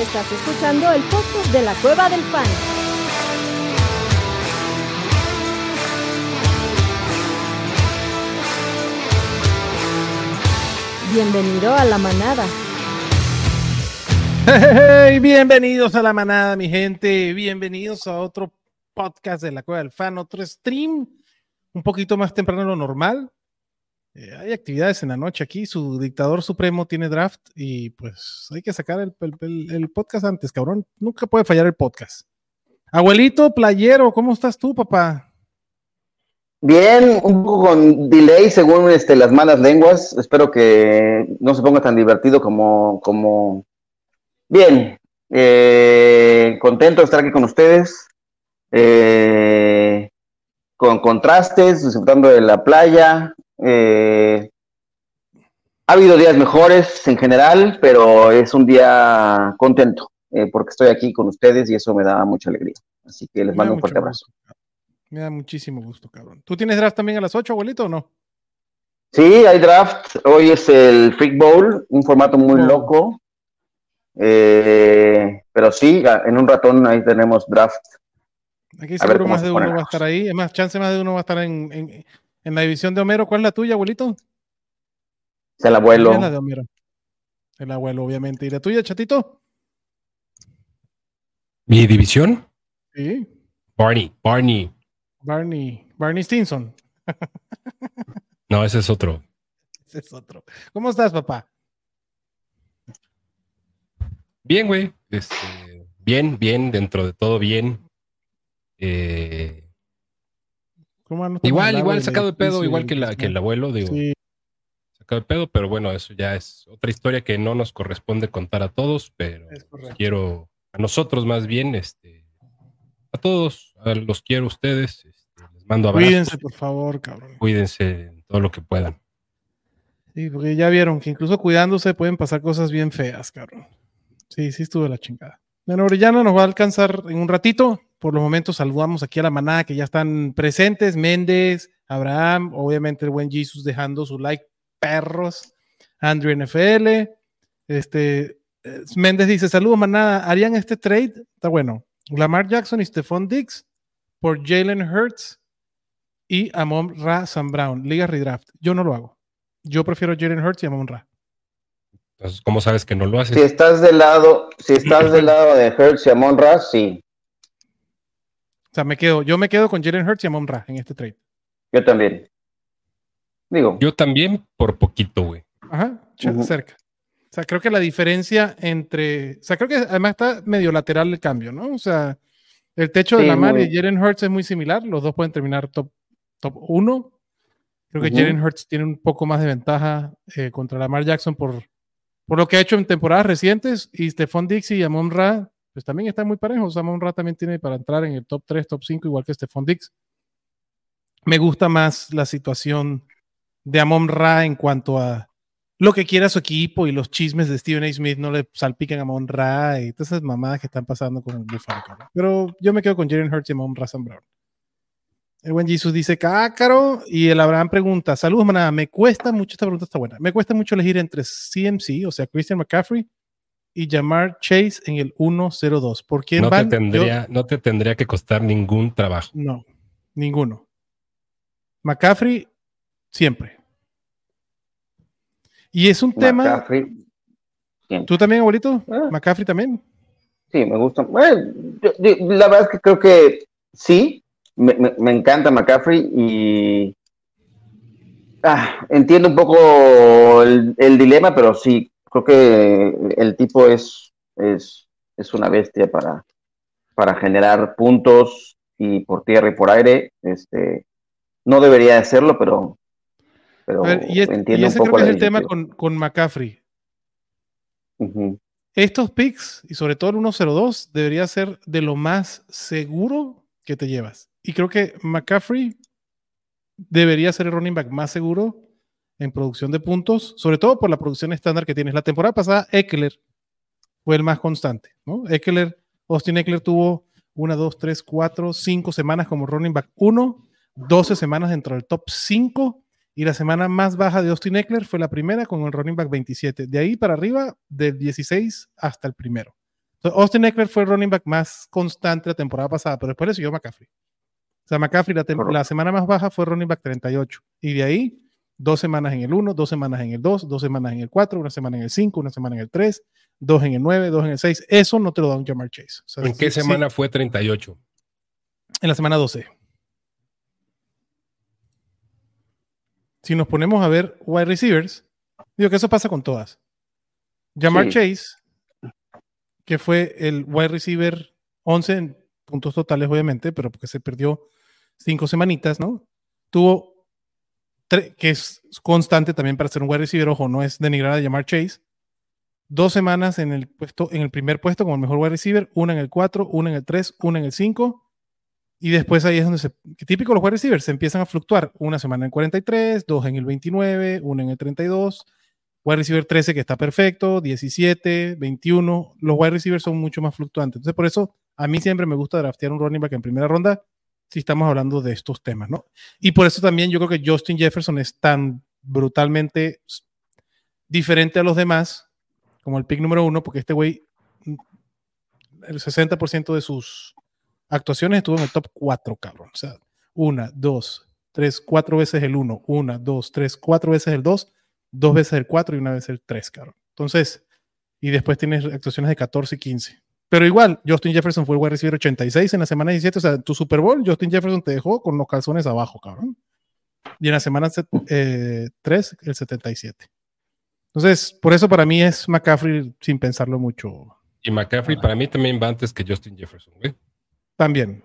Estás escuchando el podcast de la Cueva del Fan. Bienvenido a la manada. Hey, bienvenidos a la manada, mi gente. Bienvenidos a otro podcast de la Cueva del Fan, otro stream un poquito más temprano de lo normal. Eh, hay actividades en la noche aquí. Su dictador supremo tiene draft y pues hay que sacar el, podcast antes, cabrón. Nunca puede fallar el podcast. Abuelito playero, ¿cómo estás tú, papá? Bien, un poco con delay según este, las malas lenguas. Espero que no se ponga tan divertido como, como... Bien, eh, contento de estar aquí con ustedes. eh, con contrastes, disfrutando de la playa. Eh, ha habido días mejores en general, pero es un día contento eh, porque estoy aquí con ustedes y eso me da mucha alegría. Así que les mando un fuerte abrazo. gusto. Me da muchísimo gusto, cabrón. ¿Tú tienes draft también a las 8, abuelito, o no? Sí, hay draft. Hoy es el Freak Bowl, un formato muy Oh. loco. Eh, pero sí, en un ratón ahí tenemos draft. Aquí seguro más de uno va a estar ahí. Es más, chance más de uno va a estar en, en- en la división de Homero. ¿Cuál es la tuya, abuelito? Es el abuelo. es la de Homero. El abuelo, obviamente. ¿Y la tuya, chatito? ¿Mi división? Sí. Barney, Barney. Barney. Barney Stinson. No, ese es otro. Ese es otro. ¿Cómo estás, papá? Bien, güey. Este, bien, bien, dentro de todo bien. Eh, ¿Cómo andas con igual, igual sacado de pedo, igual que, el la, que el desmadre? abuelo, digo, Sí, sacado de pedo, pero bueno, eso ya es otra historia que no nos corresponde contar a todos, pero quiero, a nosotros más bien, este, a todos, a los quiero a ustedes, este, les mando abrazos, Cuídense, por favor, cabrón. cuídense en todo lo que puedan. Sí, porque ya vieron que incluso cuidándose pueden pasar cosas bien feas, cabrón. Sí, sí estuvo la chingada. Bueno, Orellana nos va a alcanzar en un ratito. Por los momentos saludamos aquí a la manada que ya están presentes. Méndez, Abraham, obviamente el buen Jesus dejando su like, perros. Andrew NFL. Este, eh, Méndez dice, saludos manada, ¿harían este trade? Está bueno. Lamar Jackson y Stephon Diggs por Jalen Hurts y Amon Ra Sam Brown. Liga Redraft. Yo no lo hago. Yo prefiero Jalen Hurts y Amon Ra. Entonces, ¿cómo sabes que no lo haces? Si estás del lado, si estás del lado de Hertz y Amon Ra, sí, O sea, me quedo, yo me quedo con Jalen Hurts y Amon Ra en este trade. yo también. Digo, Yo también por poquito, güey. Ajá, Ujú. cerca. O sea, creo que la diferencia entre. O sea, creo que además está medio lateral el cambio, ¿no? O sea, el techo de Lamar muy- y Jalen Hurts es muy similar. Los dos pueden terminar top, top 1. Creo que. Jalen Hurts tiene un poco más de ventaja eh, contra Lamar Jackson por, por lo que ha hecho en temporadas recientes. Y Stephon Diggs y Amon Ra, pues también están muy parejos. Amon Ra también tiene para entrar en el top 3, top 5, igual que Stephon Diggs. Me gusta más la situación de Amon Ra en cuanto a lo que quiera su equipo y los chismes de Steven A. Smith no le salpican a Amon Ra y todas esas mamadas que están pasando con el Buffalo. Pero yo me quedo con Jalen Hurts y Amon Ra Sam Brown. El buen Jesus dice cácaro y el Abraham pregunta, saludos manada, me cuesta mucho, esta pregunta está buena, me cuesta mucho elegir entre CMC, o sea, Christian McCaffrey y Jamar Chase en el 1-0-2. ¿Por quién No te? Yo- tendría, no te tendría que costar ningún trabajo. no, ninguno. McCaffrey, siempre. Y es un tema. McCaffrey, sí. ¿Tú también, abuelito? Ah. McCaffrey también. Sí, me gusta. Bueno, yo- yo- la verdad es que creo que sí, me, me- me encanta McCaffrey y ah, entiendo un poco el, el dilema, pero sí, creo que el tipo es, es, es una bestia para, para generar puntos y por tierra y por aire. Este, no debería de serlo, pero, pero ver, y, ese un creo que es el tema con, con McCaffrey. Estos picks, y sobre todo el 1-0-2, debería ser de lo más seguro que te llevas. Y creo que McCaffrey debería ser el running back más seguro en producción de puntos, sobre todo por la producción estándar que tienes. La temporada pasada, Eckler fue el más constante, ¿no? Eckler, Austin Eckler tuvo una, dos, tres, cuatro, cinco semanas como running back 1, 12 semanas dentro del top 5 y la semana más baja de Austin Eckler fue la primera con el running back 27. De ahí para arriba, del 16 hasta el primero. Austin Eckler fue el running back más constante la temporada pasada, pero después le siguió McCaffrey. O sea, McCaffrey la, la semana más baja fue running back 38. Y de ahí, dos semanas en el 1, dos semanas en el 2, dos semanas en el 4, una semana en el 5, una semana en el 3, dos en el 9, dos en el 6. Eso no te lo da un Jamar Chase. ¿En qué semana fue 38? En la semana 12. Si nos ponemos a ver wide receivers, digo que eso pasa con todas. Jamar Chase, que fue el wide receiver 11 en puntos totales, obviamente, pero porque se perdió cinco semanitas, ¿no? Tuvo, que es constante también para ser un wide receiver, ojo, no es denigrar a Jamar Chase, dos semanas en el, puesto, en el primer puesto como el mejor wide receiver, una en el 4, una en el 3, una en el 5, y después ahí es donde se, típico los wide receivers, se empiezan a fluctuar, una semana en el 43, dos en el 29, una en el 32, wide receiver 13 que está perfecto, 17, 21, los wide receivers son mucho más fluctuantes. Entonces por eso a mí siempre me gusta draftear un running back en primera ronda si estamos hablando de estos temas, ¿no? Y por eso también yo creo que Justin Jefferson es tan brutalmente diferente a los demás como el pick número uno, porque este güey, el 60% de sus actuaciones estuvo en el top 4, cabrón. O sea, una, dos, tres, cuatro veces el uno, una, dos, tres, cuatro veces el dos, dos veces el cuatro y una vez el tres, cabrón. Entonces, y después tienes actuaciones de 14 y 15. Pero igual, Justin Jefferson fue el wide receiver 86 en la semana 17. O sea, tu Super Bowl, Justin Jefferson te dejó con los calzones abajo, cabrón. Y en la semana 3, eh, el 77. Entonces, por eso para mí es McCaffrey sin pensarlo mucho. Y McCaffrey para mí también va antes que Justin Jefferson, güey. También.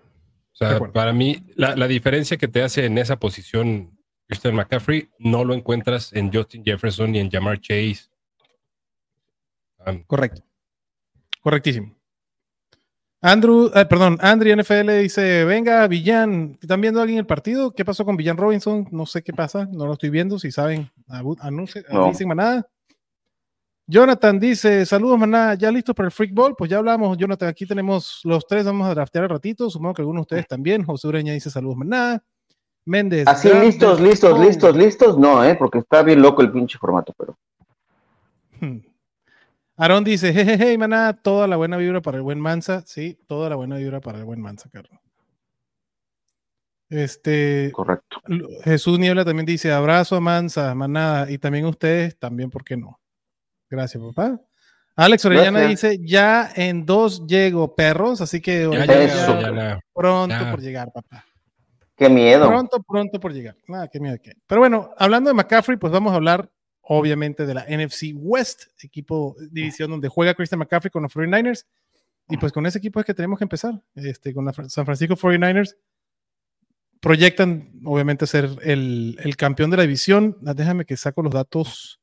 O sea, para mí, la, diferencia que te hace en esa posición Christian McCaffrey no lo encuentras en Justin Jefferson ni en Jamar Chase. Correcto. Correctísimo. Andrew, eh, perdón, Andrew NFL dice, venga, Villan, ¿están viendo alguien el partido? ¿Qué pasó con Villan Robinson? No sé qué pasa, no lo estoy viendo, si saben, anuncien, no. nada. Jonathan dice, saludos maná, ¿ya listos para el Freak Ball? Pues ya hablamos, Jonathan, aquí tenemos los tres, vamos a draftear al ratito, supongo que algunos de ustedes también. José Ureña dice, saludos maná. Méndez. Así listos, listos, listos, listos, no, ¿eh? porque está bien loco el pinche formato, pero... Hmm. Aarón dice, jejeje, maná, toda la buena vibra para el buen Mansa. Sí, toda la buena vibra para el buen Mansa, Carlos. Este. Correcto. Jesús Niebla también dice, abrazo a Mansa, manada, y también ustedes, también, ¿por qué no? Gracias, papá. Alex Orellana dice, ya en dos llego, perros, así que pronto por llegar, papá. Qué miedo. Pronto, pronto por llegar. Nada, qué miedo. Qué. Pero bueno, hablando de McCaffrey, pues vamos a hablar obviamente de la NFC West, equipo, división donde juega Christian McCaffrey con los 49ers. Y pues con ese equipo es que tenemos que empezar, este, con la San Francisco 49ers. Proyectan, obviamente, ser el, el campeón de la división. Ah, déjame que saco los datos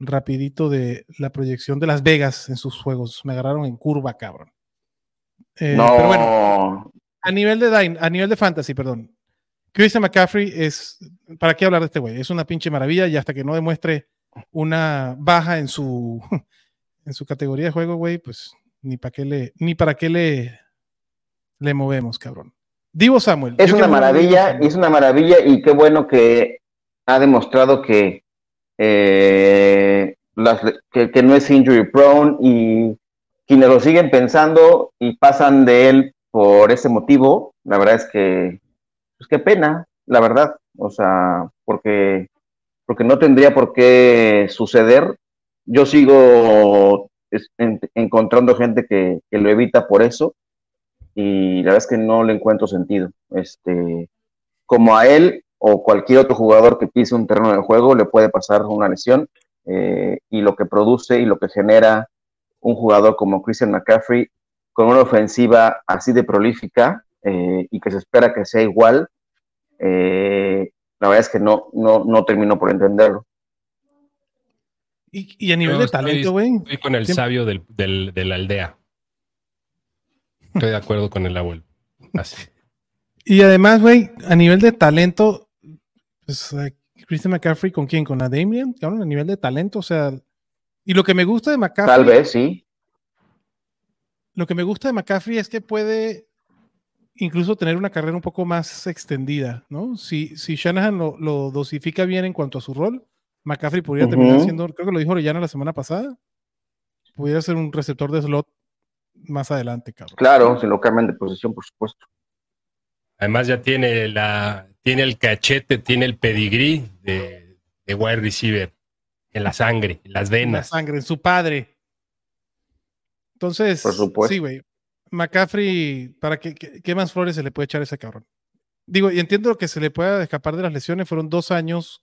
rapidito de la proyección de Las Vegas en sus juegos. Me agarraron en curva, cabrón. Eh, no. Pero bueno, a nivel de a nivel de fantasy, perdón. Christian McCaffrey es, ¿para qué hablar de este güey? Es una pinche maravilla y hasta que no demuestre una baja en su, en su categoría de juego, güey, pues ni para qué le, ni para qué le, le movemos, cabrón. Divo Samuel. Es una maravilla, es una maravilla y qué bueno que ha demostrado que, eh, que, no es injury prone y quienes lo siguen pensando y pasan de él por ese motivo, la verdad es que, pues qué pena, la verdad, o sea, porque porque no tendría por qué suceder. Yo sigo encontrando gente que, lo evita por eso y la verdad es que no le encuentro sentido. Este, como a él o cualquier otro jugador que pise un terreno de juego le puede pasar una lesión eh, y lo que produce y lo que genera un jugador como Christian McCaffrey con una ofensiva así de prolífica eh, y que se espera que sea igual, eh, la verdad es que no, no, no termino por entenderlo. Y, a nivel de talento, güey. Estoy con el sabio del, de la aldea. Estoy de acuerdo con el abuelo. Así. Y además, güey, a nivel de talento, pues, Christian McCaffrey, ¿con quién? ¿Con la Damien? a nivel de talento, o sea. Y lo que me gusta de McCaffrey. Tal vez, sí. Lo que me gusta de McCaffrey es que puede incluso tener una carrera un poco más extendida, ¿no? Si, si Shanahan lo, dosifica bien en cuanto a su rol, McCaffrey podría terminar siendo, creo que lo dijo Orellana la semana pasada, pudiera ser un receptor de slot más adelante, cabrón. Claro, si lo cambian de posición, por supuesto. Además ya tiene la, tiene el cachete, tiene el pedigrí de, de wide receiver en la sangre, en las En la venas. sangre, en su padre. Entonces, Por supuesto. sí, güey. McCaffrey, ¿para qué, qué, más flores se le puede echar a ese cabrón? Digo, y entiendo que se le pueda escapar de las lesiones. Fueron dos años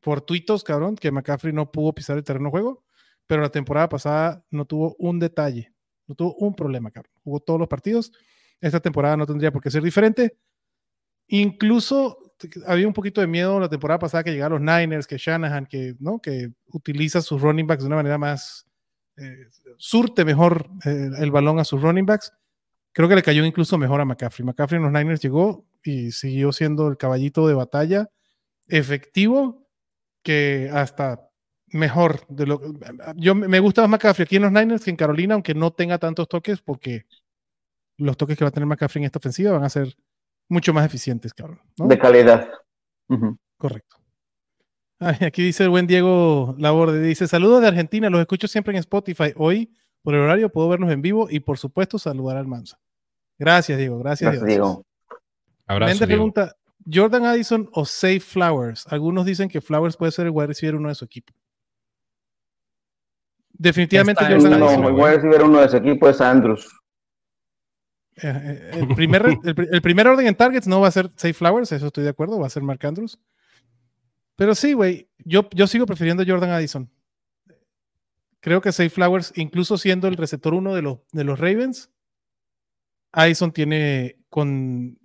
fortuitos, cabrón, que McCaffrey no pudo pisar el terreno de juego, pero la temporada pasada no tuvo un detalle, no tuvo un problema, cabrón. Jugó todos los partidos. Esta temporada no tendría por qué ser diferente. Incluso había un poquito de miedo la temporada pasada que llegaron los Niners, que Shanahan, que, ¿no? que utiliza sus running backs de una manera más, eh, surte mejor eh, el balón a sus running backs. Creo que le cayó incluso mejor a McCaffrey. McCaffrey en los Niners llegó y siguió siendo el caballito de batalla efectivo que hasta mejor de lo yo me gusta más McCaffrey aquí en los Niners que en Carolina, aunque no tenga tantos toques, porque los toques que va a tener McCaffrey en esta ofensiva van a ser mucho más eficientes. ¿no? De calidad. Correcto. Ay, aquí dice el buen Diego Laborde, dice, saludos de Argentina, los escucho siempre en Spotify. Hoy, por el horario, puedo vernos en vivo y, por supuesto, saludar al Mansa. Gracias, Diego. Gracias, Gracias, Diego. Abrazo, Diego. pregunta, ¿Jordan Addison o Safe Flowers? Algunos dicen que Flowers puede ser el wide receiver uno de su equipo. Definitivamente Jordan No, Addison. el wide receiver uno de ese equipo es Andrews. Eh, eh, el, primer, el, el primer orden en targets no va a ser Safe Flowers, eso estoy de acuerdo, va a ser Mark Andrews. Pero sí, güey, yo, yo sigo prefiriendo a Jordan Addison. Creo que Safe Flowers, incluso siendo el receptor uno de, los de los Ravens, Addison tiene con,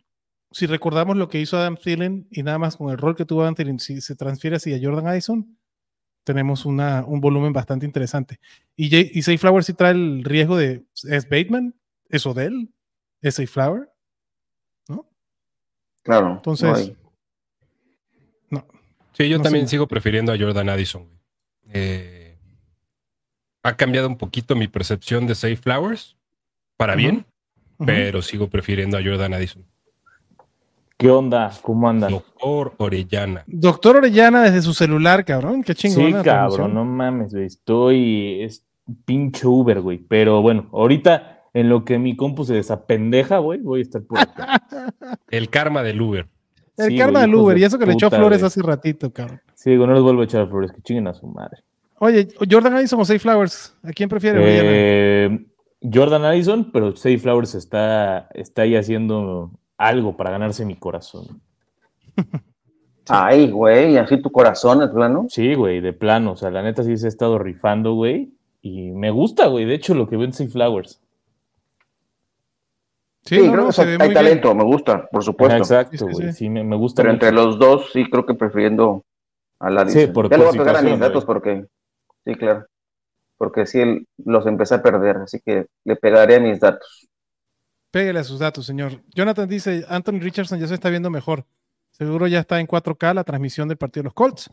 si recordamos lo que hizo Adam Thielen y nada más con el rol que tuvo Adam Thielen, si se transfiere así a Jordan Addison, tenemos una, un volumen bastante interesante. Y, Safe Flowers sí trae el riesgo de, ¿es Bateman? ¿Es Odell? ¿Es Safe Flower? Claro. Entonces, no hay- no. Sí, yo No también sé. sigo prefiriendo a Jordan Addison. güey. Eh, ha cambiado un poquito mi percepción de Safe Flowers para bien, pero sigo prefiriendo a Jordan Addison. ¿Qué onda? ¿Cómo andan? Doctor Orellana. Doctor Orellana desde su celular, cabrón. Qué chingón. Sí, cabrón, no mames, güey. Estoy. Es pinche Uber, güey. Pero bueno, ahorita en lo que mi compu se desapendeja, güey, voy a estar por acá. El karma del Uber. El Sí, karma del Uber, de y eso que le echó flores güey. hace ratito, cabrón. Sí, digo, no les vuelvo a echar flores, que chinguen a su madre. Oye, Jordan Addison o Safe Flowers, ¿a quién prefiere? Eh, Jordan Addison, pero Safe Flowers está, está ahí haciendo algo para ganarse mi corazón. Ay, güey, así tu corazón, es plano. Sí, güey, de plano. O sea, la neta sí se ha estado rifando, güey. Y me gusta, güey. De hecho, lo que veo en Safe Flowers. Sí, Sí, no, creo no, que se hay bien. talento, me gusta, por supuesto. exacto, Sí, sí, güey. sí. Sí, me, me gusta Pero entre los dos, sí creo que prefiriendo a la Sí, por- Ya le voy a pegar a mis datos porque, sí, claro. Porque sí, los empecé a perder, así que le pegaré a mis datos. Pégale a sus datos, señor. Jonathan dice, Anthony Richardson ya se está viendo mejor. Seguro ya está en 4K la transmisión del partido de los Colts.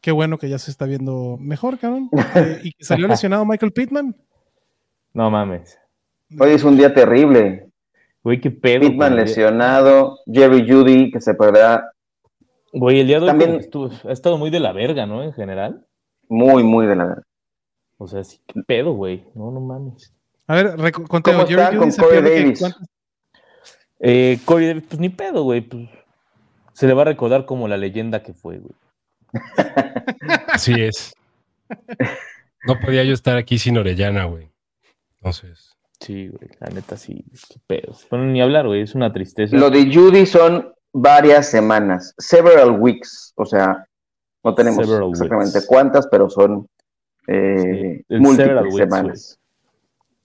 Qué bueno que ya se está viendo mejor, cabrón. Eh, y que salió lesionado Michael Pittman. No mames. Hoy es un día terrible. Güey, qué pedo. Pittman güey. lesionado, Jerry Judy que se perderá Güey, el día de hoy También- que estuvo- ha estado muy de la verga, ¿no? En general. muy, muy de la O sea, sí, qué pedo, güey. No, no mames. A ver. ¿Cómo Jerry está Jeudy con se Corey que- Davis? ¿cuántas- Eh, Corey Davis, pues ni pedo, güey. Pues, se le va a recordar como la leyenda que fue, güey. Así es. No podía yo estar aquí sin Orellana, güey. Entonces, Sí, güey. La neta, sí. Qué pedo. Bueno, ni hablar, güey. Es una tristeza. Lo de Judy son varias semanas, several weeks, o sea, no tenemos Several exactamente weeks. cuántas, pero son eh, Sí, el several múltiples weeks, semanas.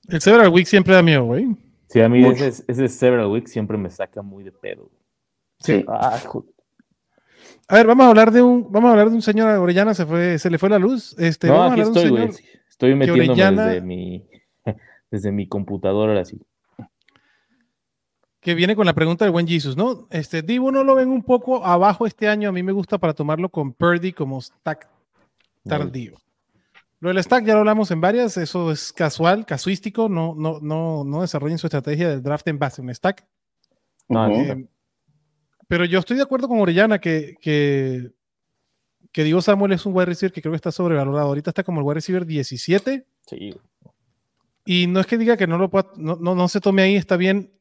El Several Week siempre da miedo, güey. Sí, a mí ese, ese several weeks siempre me saca muy de pedo. güey. Sí. Ah, joder. A ver, vamos a hablar de un, vamos a hablar de un señor Orellana, se fue, se le fue la luz. Este, no, vamos a aquí hablar de un estoy, güey. señor Estoy metiéndome Orellana- desde mi, desde mi computadora, ahora sí. que viene con la pregunta del buen Jesus, ¿no? Este, Divo no lo ven un poco abajo este año, a mí me gusta para tomarlo con Purdy como stack tardío. Lo del stack ya lo hablamos en varias, eso es casual, casuístico, no, no, no, no desarrollen su estrategia del draft en base a un stack. No. Eh, pero yo estoy de acuerdo con Orellana que, que, que Divo Samuel es un wide receiver que creo que está sobrevalorado. Ahorita está como el wide receiver 17 sí. Y no es que diga que no lo pueda, no, no, no se tome ahí, está bien.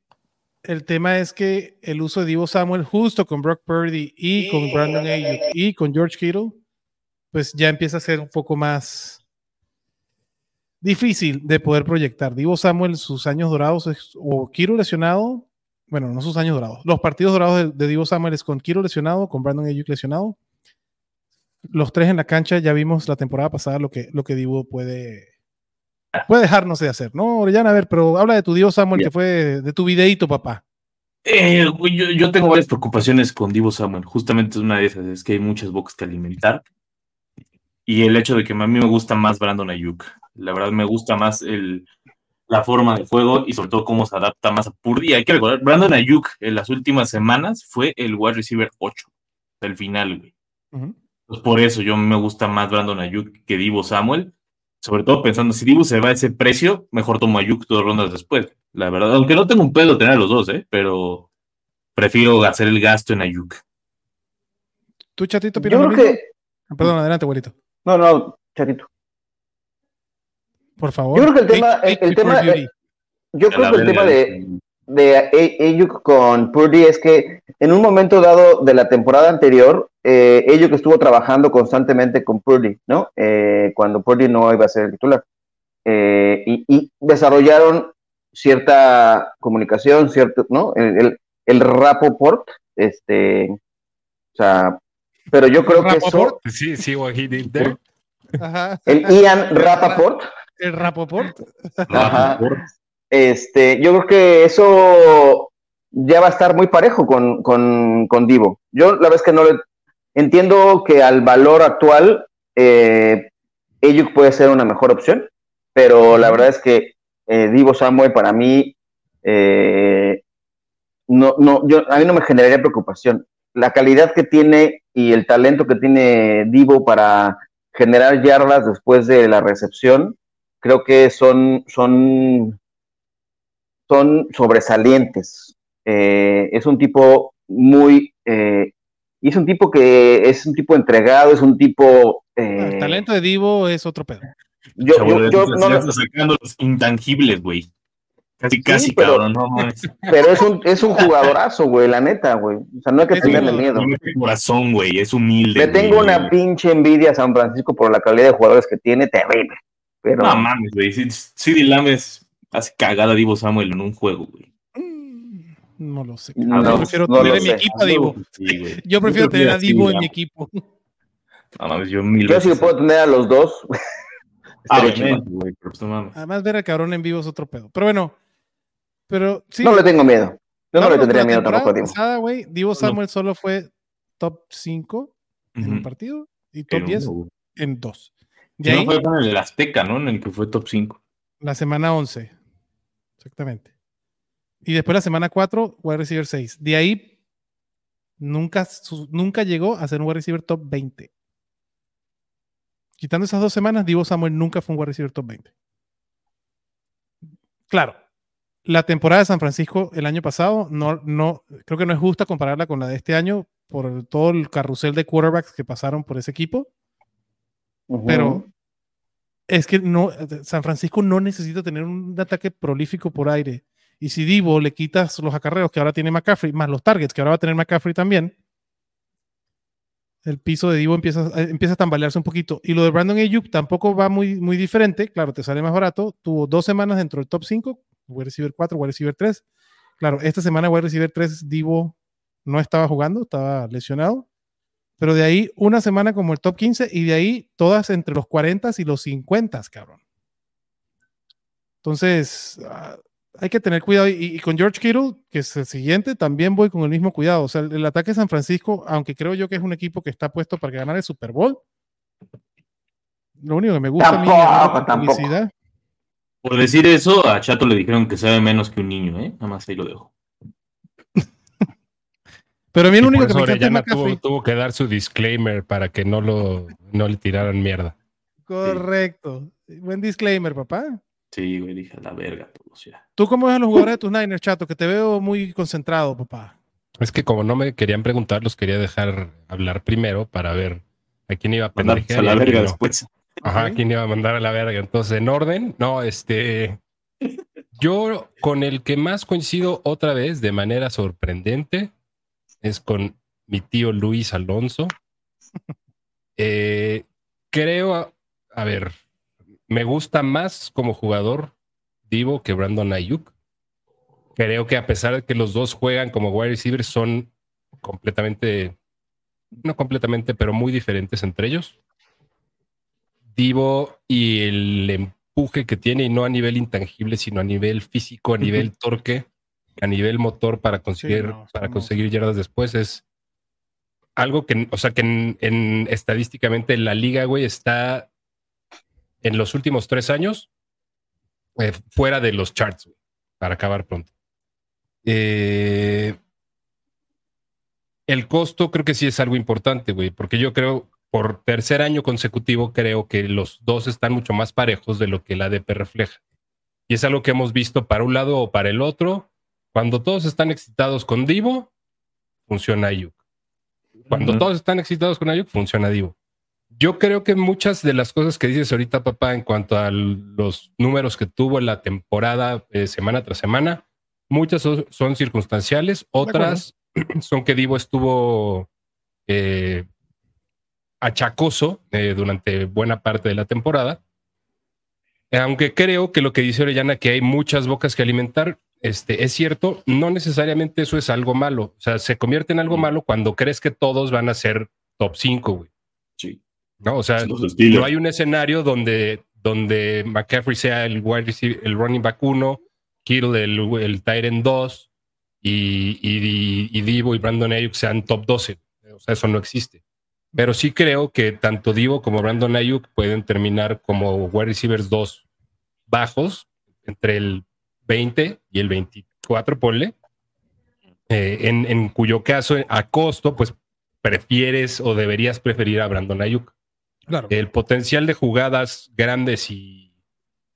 El tema es que el uso de Divo Samuel justo con Brock Purdy y con Brandon Ayuk y con George Kittle, pues ya empieza a ser un poco más difícil de poder proyectar. Divo Samuel, sus años dorados es o Kiro lesionado, bueno, no sus años dorados, los partidos dorados de, de Divo Samuel es con Kiro lesionado, con Brandon Ayuk lesionado. Los tres en la cancha, ya vimos la temporada pasada lo que, lo que Divo puede, puede dejarnos de hacer, ¿no? Orellana, a ver, pero habla de tu Divo Samuel, que fue de, tu videíto, papá. Eh, yo, yo tengo varias preocupaciones con Divo Samuel. Justamente una de esas, es que hay muchas bocas que alimentar. Y el hecho de que a mí me gusta más Brandon Ayuk. La verdad me gusta más el, la forma de juego y sobre todo cómo se adapta más a Purdy. Hay que recordar, Brandon Ayuk en las últimas semanas fue el wide receiver 8 del final, güey. Pues por eso yo me gusta más Brandon Ayuk que Divo Samuel. Sobre todo pensando, si Divo se va a ese precio, mejor tomo Ayuk dos rondas después. La verdad, aunque no tengo un pedo tener a los dos, ¿eh? Pero prefiero hacer el gasto en Ayuk. ¿Tú, chatito, Yo creo que. Perdón, adelante, abuelito. No, no, chatito. Por favor. Yo creo que el tema- el- el tema- beauty. Yo A creo que el tema de, de A- Ayuk con Purdy es que en un momento dado de la temporada anterior, eh, Ayuk estuvo trabajando constantemente con Purdy, ¿no? Eh, cuando Purdy no iba a ser el titular. Eh, y, y desarrollaron cierta comunicación, cierto, ¿no? El, el, el rapport, este, o sea, pero yo creo que eso. Sí, sí, what he did there. Ajá. el Ian Rappaport, El Rapoport. Ajá. Este, yo creo que eso ya va a estar muy parejo con, con, con Divo. Yo la es que no le entiendo que al valor actual eh, puede ser una mejor opción, pero la verdad es que eh, Divo Samuel para mí eh, no, no, yo, a mí no me generaría preocupación. La calidad que tiene y el talento que tiene Divo para generar yardas después de la recepción, creo que son, son, son sobresalientes. Eh, es un tipo muy, eh, y es un tipo que es un tipo entregado, es un tipo... eh, El talento de Divo es otro pedo. yo, Chavo, yo- yo no- estás sacando los intangibles, güey. Casi, casi, pero- cabrón, no mames. pero es un, es un jugadorazo, güey, la neta, güey. O sea, no hay que Es tenerle un- miedo. No mete corazón, güey, es humilde. Le tengo güey. una pinche envidia a San Francisco por la calidad de jugadores que tiene, terrible. Pero No mames, güey. Sí, CD Lames hace cagada a Divo Samuel en un juego, güey. No lo sé. No, yo prefiero no tener lo en mi sé. equipo a Divo. Sí, güey. Yo prefiero tener a Divo en mi equipo. No mames, yo mil yo si veces. puedo tener a los dos. Ah, güey, pues no. Además, ver al cabrón en vivo es otro pedo. Pero bueno, pero sí. no le tengo miedo. Yo no le tendría miedo tampoco a Divo. pasada, güey, Divo Samuel solo fue top 5 en un partido y top Pero 10 no, güey. en dos. De Si ahí, no fue con el Azteca, ¿no? En el que fue top 5. la semana 11. Exactamente. Y después la semana 4, wide receiver 6. De ahí, nunca, su- nunca llegó a ser un wide receiver top 20. Quitando esas dos semanas, Divo Samuel nunca fue un wide receiver top 20. Claro, la temporada de San Francisco el año pasado, no, no, creo que no es justa compararla con la de este año por todo el carrusel de quarterbacks que pasaron por ese equipo. Pero es que no, San Francisco no necesita tener un ataque prolífico por aire. Y si Divo le quitas los acarreos que ahora tiene McCaffrey, más los targets que ahora va a tener McCaffrey también, el piso de Divo empieza, eh, empieza a tambalearse un poquito. Y lo de Brandon Ayuk tampoco va muy, muy diferente. Claro, te sale más barato. Tuvo dos semanas dentro del top 5, wide receiver 4, wide receiver 3. Claro, esta semana wide receiver 3, Divo no estaba jugando, estaba lesionado. Pero de ahí una semana como el top 15 y de ahí todas entre los 40 y los 50, cabrón. Entonces, ah, hay que tener cuidado. Y, y con George Kittle, que es el siguiente, también voy con el mismo cuidado. O sea, el, el ataque de San Francisco, aunque creo yo que es un equipo que está puesto para ganar el Super Bowl, lo único que me gusta a mí es Tampoco, la tampoco. publicidad. Por decir eso, a Chato le dijeron que sabe menos que un niño, ¿eh? Nada más ahí lo dejo. Pero a mí por único que me encanta es tuvo, tuvo que dar su disclaimer para que no lo no le tiraran mierda. Correcto. Buen disclaimer, papá. Sí, güey, dije a la verga todos ya. ¿Tú cómo ves a los jugadores de tus Niners, chato? Que te veo muy concentrado, papá. Es que como no me querían preguntar, los quería dejar hablar primero para ver a quién iba a pendejear a la verga no. después. Ajá, Ok. quién iba a mandar a la verga. Entonces, en orden, no, este, Yo con el que más coincido otra vez de manera sorprendente es con mi tío Luis Alonso. Eh, creo, a ver, me gusta más como jugador Divo que Brandon Ayuk. Creo que a pesar de que los dos juegan como wide receivers, son completamente, no completamente, pero muy diferentes entre ellos. Divo y el empuje que tiene, y no a nivel intangible, sino a nivel físico, a nivel torque, a nivel motor para conseguir, no, para conseguir yardas después, es algo que, o sea, que en, en- estadísticamente la liga, güey, está en los últimos tres años eh, fuera de los charts, güey, para acabar pronto. Eh, el costo creo que sí es algo importante, güey, porque yo creo, por tercer año consecutivo, creo que los dos están mucho más parejos de lo que el ADP refleja. Y es algo que hemos visto para un lado o para el otro. Cuando todos están excitados con Divo, funciona Ayuk. Cuando todos están excitados con Ayuk, funciona Divo. Yo creo que muchas de las cosas que dices ahorita, papá, en cuanto a los números que tuvo en la temporada eh, semana tras semana, muchas son, son circunstanciales, otras son que Divo estuvo eh, achacoso eh, durante buena parte de la temporada. Aunque creo que lo que dice Orellana, que hay muchas bocas que alimentar, este, es cierto, no necesariamente eso es algo malo. O sea, se convierte en algo malo cuando crees que todos van a ser top 5, güey. Sí. ¿no? O sea, no hay un escenario donde, donde McCaffrey sea el, wide receiver- el running back 1, Kittle el, el end 2 y, y, y Divo y Brandon Ayuk sean top 12. O sea, eso no existe. Pero sí creo que tanto Divo como Brandon Ayuk pueden terminar como wide receivers 2 bajos, entre el 20 y el 24, ponle. Eh, en, en cuyo caso, a costo, pues prefieres o deberías preferir a Brandon Ayuk. Claro. El potencial de jugadas grandes y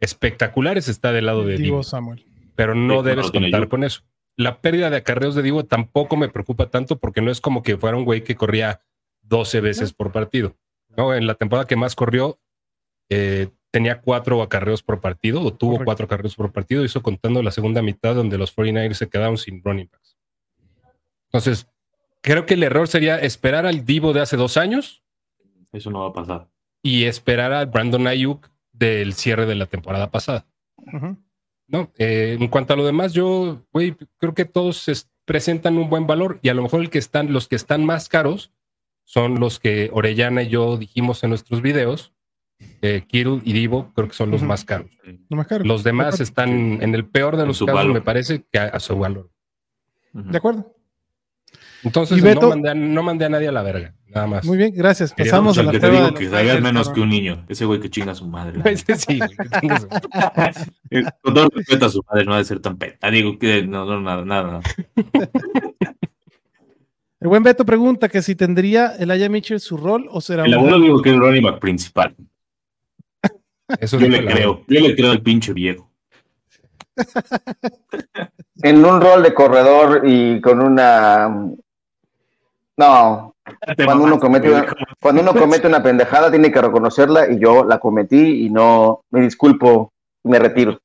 espectaculares está del lado de Divo Divo, Samuel. pero no Sí, debes contar Ayuk. con eso. La pérdida de acarreos de Divo tampoco me preocupa tanto porque no es como que fuera un güey que corría 12 veces por partido. ¿no? En la temporada que más corrió, eh, tenía cuatro acarreos por partido o tuvo Correcto. cuatro acarreos por partido, hizo contando la segunda mitad donde los 49ers se quedaron sin running backs. Entonces, creo que el error sería esperar al Divo de hace dos años Eso no va a pasar. y esperar al Brandon Ayuk del cierre de la temporada pasada. ¿no? Eh, en cuanto a lo demás, yo, güey, creo que todos es- presentan un buen valor y a lo mejor el que están, los que están más caros son los que Orellana y yo dijimos en nuestros videos. Eh, Kittle y Divo creo que son los más caros. No más caro. Los demás De están en el peor de En los casos, valor. me parece, que a, a su valor. De acuerdo. Entonces, Beto- no, mandé a, no mandé a nadie a la verga, nada más. Muy bien, gracias. Quería Pasamos a Al la que te digo que los sabías menos que un niño. Ese güey que chinga a su madre. la sí, güey, que chingue su- Con todo respeto a su madre, no ha de ser tan peta. Digo que no, no, nada, nada. El buen Beto pregunta que si tendría el Aya Mitchell su rol o será El abuelo digo que es el running back principal. Eso Yo le la- creo, yo le creo al pinche viejo. En un rol de corredor y con una. No, cuando uno comete una, cuando uno comete una pendejada tiene que reconocerla y yo la cometí y no me disculpo, me retiro.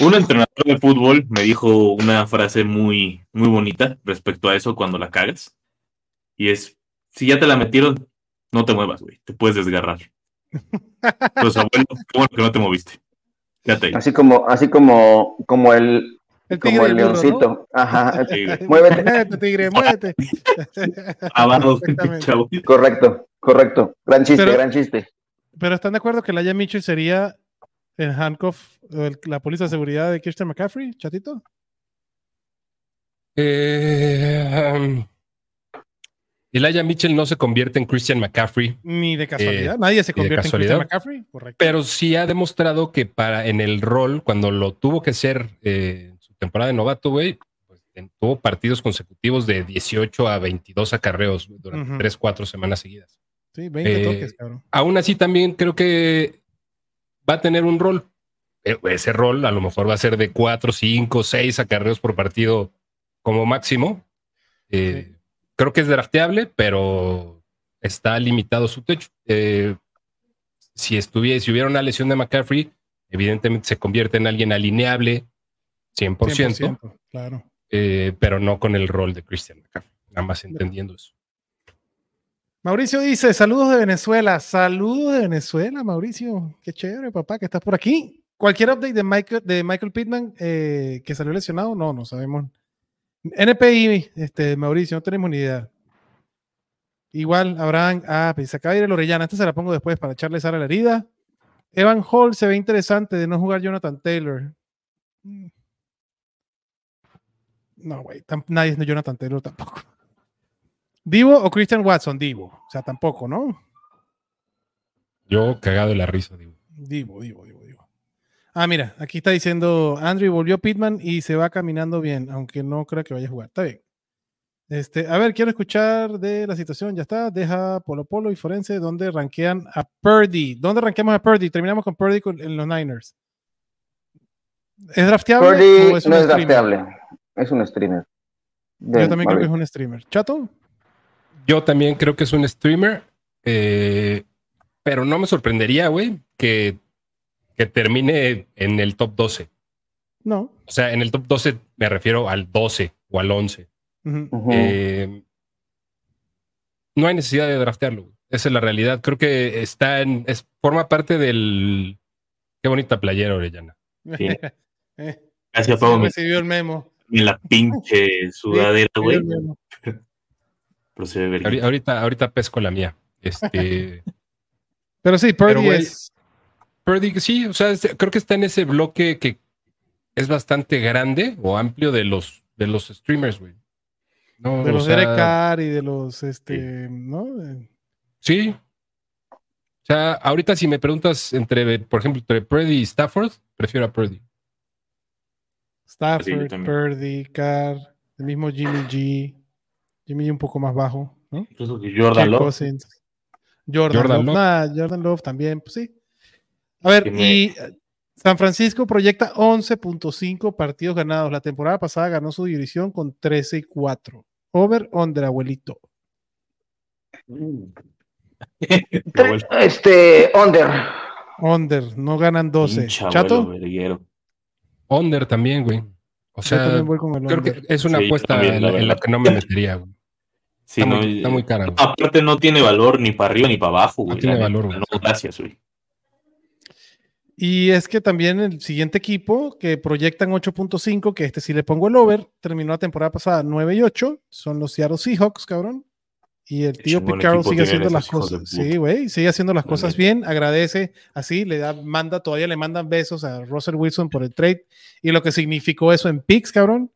Un entrenador de fútbol me dijo una frase muy, muy bonita respecto a eso cuando la cagas. Y es, si ya te la metieron, no te muevas, güey. Te puedes desgarrar. Pues abuelo, qué bueno que no te moviste. Quédate ahí. Así como, así como, como el, el como el y burro, ¿no? leoncito. Ajá, güey. muévete. Muévete, tigre, muévete. Abajo. Correcto, correcto. Gran chiste, Pero- gran chiste. Pero ¿están de acuerdo que el Aya Mitchell sería el handcuff, el- la póliza de seguridad de Christian McCaffrey, chatito? Eh, um, Elijah Mitchell no se convierte en Christian McCaffrey, Ni de casualidad. Eh, Nadie se convierte en. Christian McCaffrey. Correcto. pero sí ha demostrado que para en el rol, cuando lo tuvo que ser eh, en su temporada de novato, güey, pues, tuvo partidos consecutivos de 18 a 22 acarreos durante Ujú. 3, 4 semanas seguidas. Sí, 20 eh, toques, cabrón. Aún así, también creo que va a tener un rol. Ese rol a lo mejor va a ser de 4, 5, 6 acarreos por partido como máximo. Eh, Creo que es drafteable, pero está limitado su techo. Eh, si estuviera, si hubiera una lesión de McCaffrey, evidentemente se convierte en alguien alineable 100%, 100%, claro. eh, pero no con el rol de Christian McCaffrey. Nada más entendiendo eso. Mauricio dice, saludos de Venezuela, saludos de Venezuela, Mauricio. Qué chévere, papá, que estás por aquí. Cualquier update de Michael, de Michael Pittman eh, que salió lesionado, no, no sabemos. NPI, este, Mauricio, no tenemos ni idea. Igual, Abraham, ah, pues se acaba de ir el Orellana, esta se la pongo después para echarle sal a la herida. Evan Hall se ve interesante de no jugar Jonathan Taylor. No, güey, nadie es Jonathan Taylor tampoco. Divo o Christian Watson, Divo. O sea, tampoco, ¿no? Yo cagado de la risa. Divo, Divo, Divo, Divo. Ah, mira, aquí está diciendo Andrew volvió Pitman y se va caminando bien, aunque no creo que vaya a jugar. Está bien. Este, a ver, quiero escuchar de la situación. Ya está. Deja Polo Polo y Forense, donde rankean a Purdy. ¿Dónde rankeamos a Purdy? Terminamos con Purdy con- en los Niners. ¿Es drafteable? Purdy o es no un es streamer? drafteable, es un streamer. Yo también creo que es un streamer. ¿Chato? Yo también creo que es un streamer, eh, pero no me sorprendería, güey, que, que termine en el top 12. No. O sea, en el top 12 me refiero al 12 o al 11. Ujú. Ujú. Eh, no hay necesidad de draftearlo. güey. Esa es la realidad. Creo que está en, es, forma parte del. Qué bonita playera, Orellana. Sí. Eh, sí, apago mi- recibió el memo. en la pinche sudadera, güey. Ahorita, ahorita pesco la mía. Este. Pero sí, Purdy Pero, es. Purdy, sí, o sea, es- creo que está en ese bloque que es bastante grande o amplio de los, de los streamers, güey. No, De los sea, Derek Carr y de los, este, ¿no? Eh, Sí. O sea, ahorita si me preguntas entre, por ejemplo, entre Purdy y Stafford, prefiero a Purdy. Stafford, también. Purdy, Carr, el mismo Jimmy G. Jimmy G un poco más bajo, ¿no? Jordan Love. Jordan, Jordan Love. Love. Nah, Jordan Love también, pues sí. A ver, me- y eh, San Francisco proyecta 11.5 partidos ganados. La temporada pasada ganó su división con 13 y 4. Over, under, abuelito. Bueno, Este, under. Under, no ganan 12. pinche Chato, abuelo. Under también, güey. O sea, también voy con el creo que es una Sí, apuesta también, en, la en la que no me metería, güey. Sí, Está, no, muy, está muy cara, güey. Aparte no tiene valor ni para arriba ni para abajo, güey. tiene la valor, güey. No, gracias, güey. Y es que también el siguiente equipo que proyectan 8.5, que este sí le pongo el over, terminó la temporada pasada 9 y 8, son los Seattle Seahawks, cabrón. Y el tío Pete Carroll sigue haciendo las cosas. Sí, güey, sigue haciendo las La cosas bien, agradece, así le da, manda, todavía le mandan besos a Russell Wilson por el trade y lo que significó eso en picks, cabrón.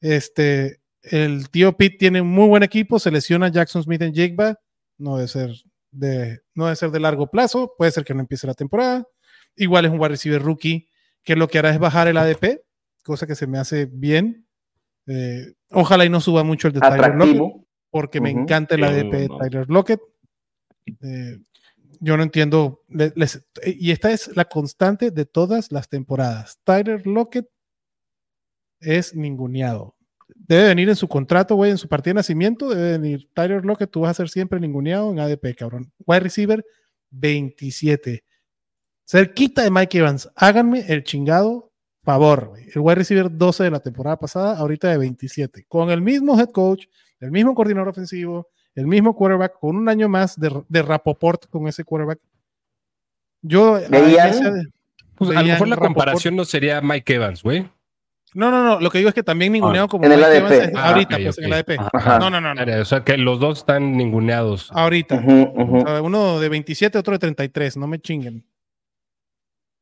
Este, el tío Pete tiene un muy buen equipo, se lesiona Jackson Smith en Jigba, no debe ser de, no debe ser de largo plazo, puede ser que no empiece la temporada. Igual es un wide receiver rookie, que lo que hará es bajar el ADP, cosa que se me hace bien. Eh, ojalá y no suba mucho el de Tyler Lockett, porque me encanta el ADP de. Tyler Lockett. Eh, yo no entiendo. les- y esta es la constante de todas las temporadas. Tyler Lockett es ninguneado. Debe venir en su contrato, güey, en su partida de nacimiento. Debe venir Tyler Lockett. Tú vas a ser siempre ninguneado en ADP, cabrón. Wide receiver 27. Cerquita de Mike Evans. Háganme el chingado favor, güey. El wide receiver 12 de la temporada pasada, ahorita de 27. Con el mismo head coach, el mismo coordinador ofensivo, el mismo quarterback, con un año más de, de Rapoport con ese quarterback. Yo. ahí ¿Veían? ese- Pues, a lo mejor la Rapoport. comparación no sería Mike Evans, güey. No, no, no. Lo que digo es que también ninguneado como en el Mike ADP. Evans Ah, ahorita, pues en el ADP. Ajá. No, no, no, no. O sea que los dos están ninguneados. Ahorita. O sea, uno de 27, otro de 33. No me chinguen.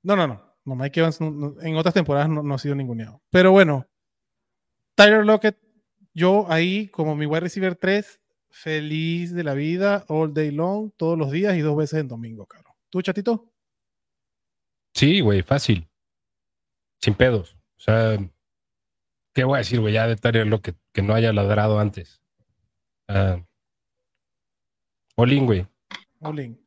No, no, no. No, Mike Evans no- no- en otras temporadas no, no ha sido ninguneado. Pero bueno, Tyler Lockett, yo ahí como mi wide receiver 3, feliz de la vida, all day long, todos los días y dos veces en domingo, cabrón. ¿Tú, chatito? Sí, güey, fácil. Sin pedos. O sea, ¿qué voy a decir, güey? Ya de Tyler Lockett, que no haya ladrado antes. Ah, all in, güey. All in.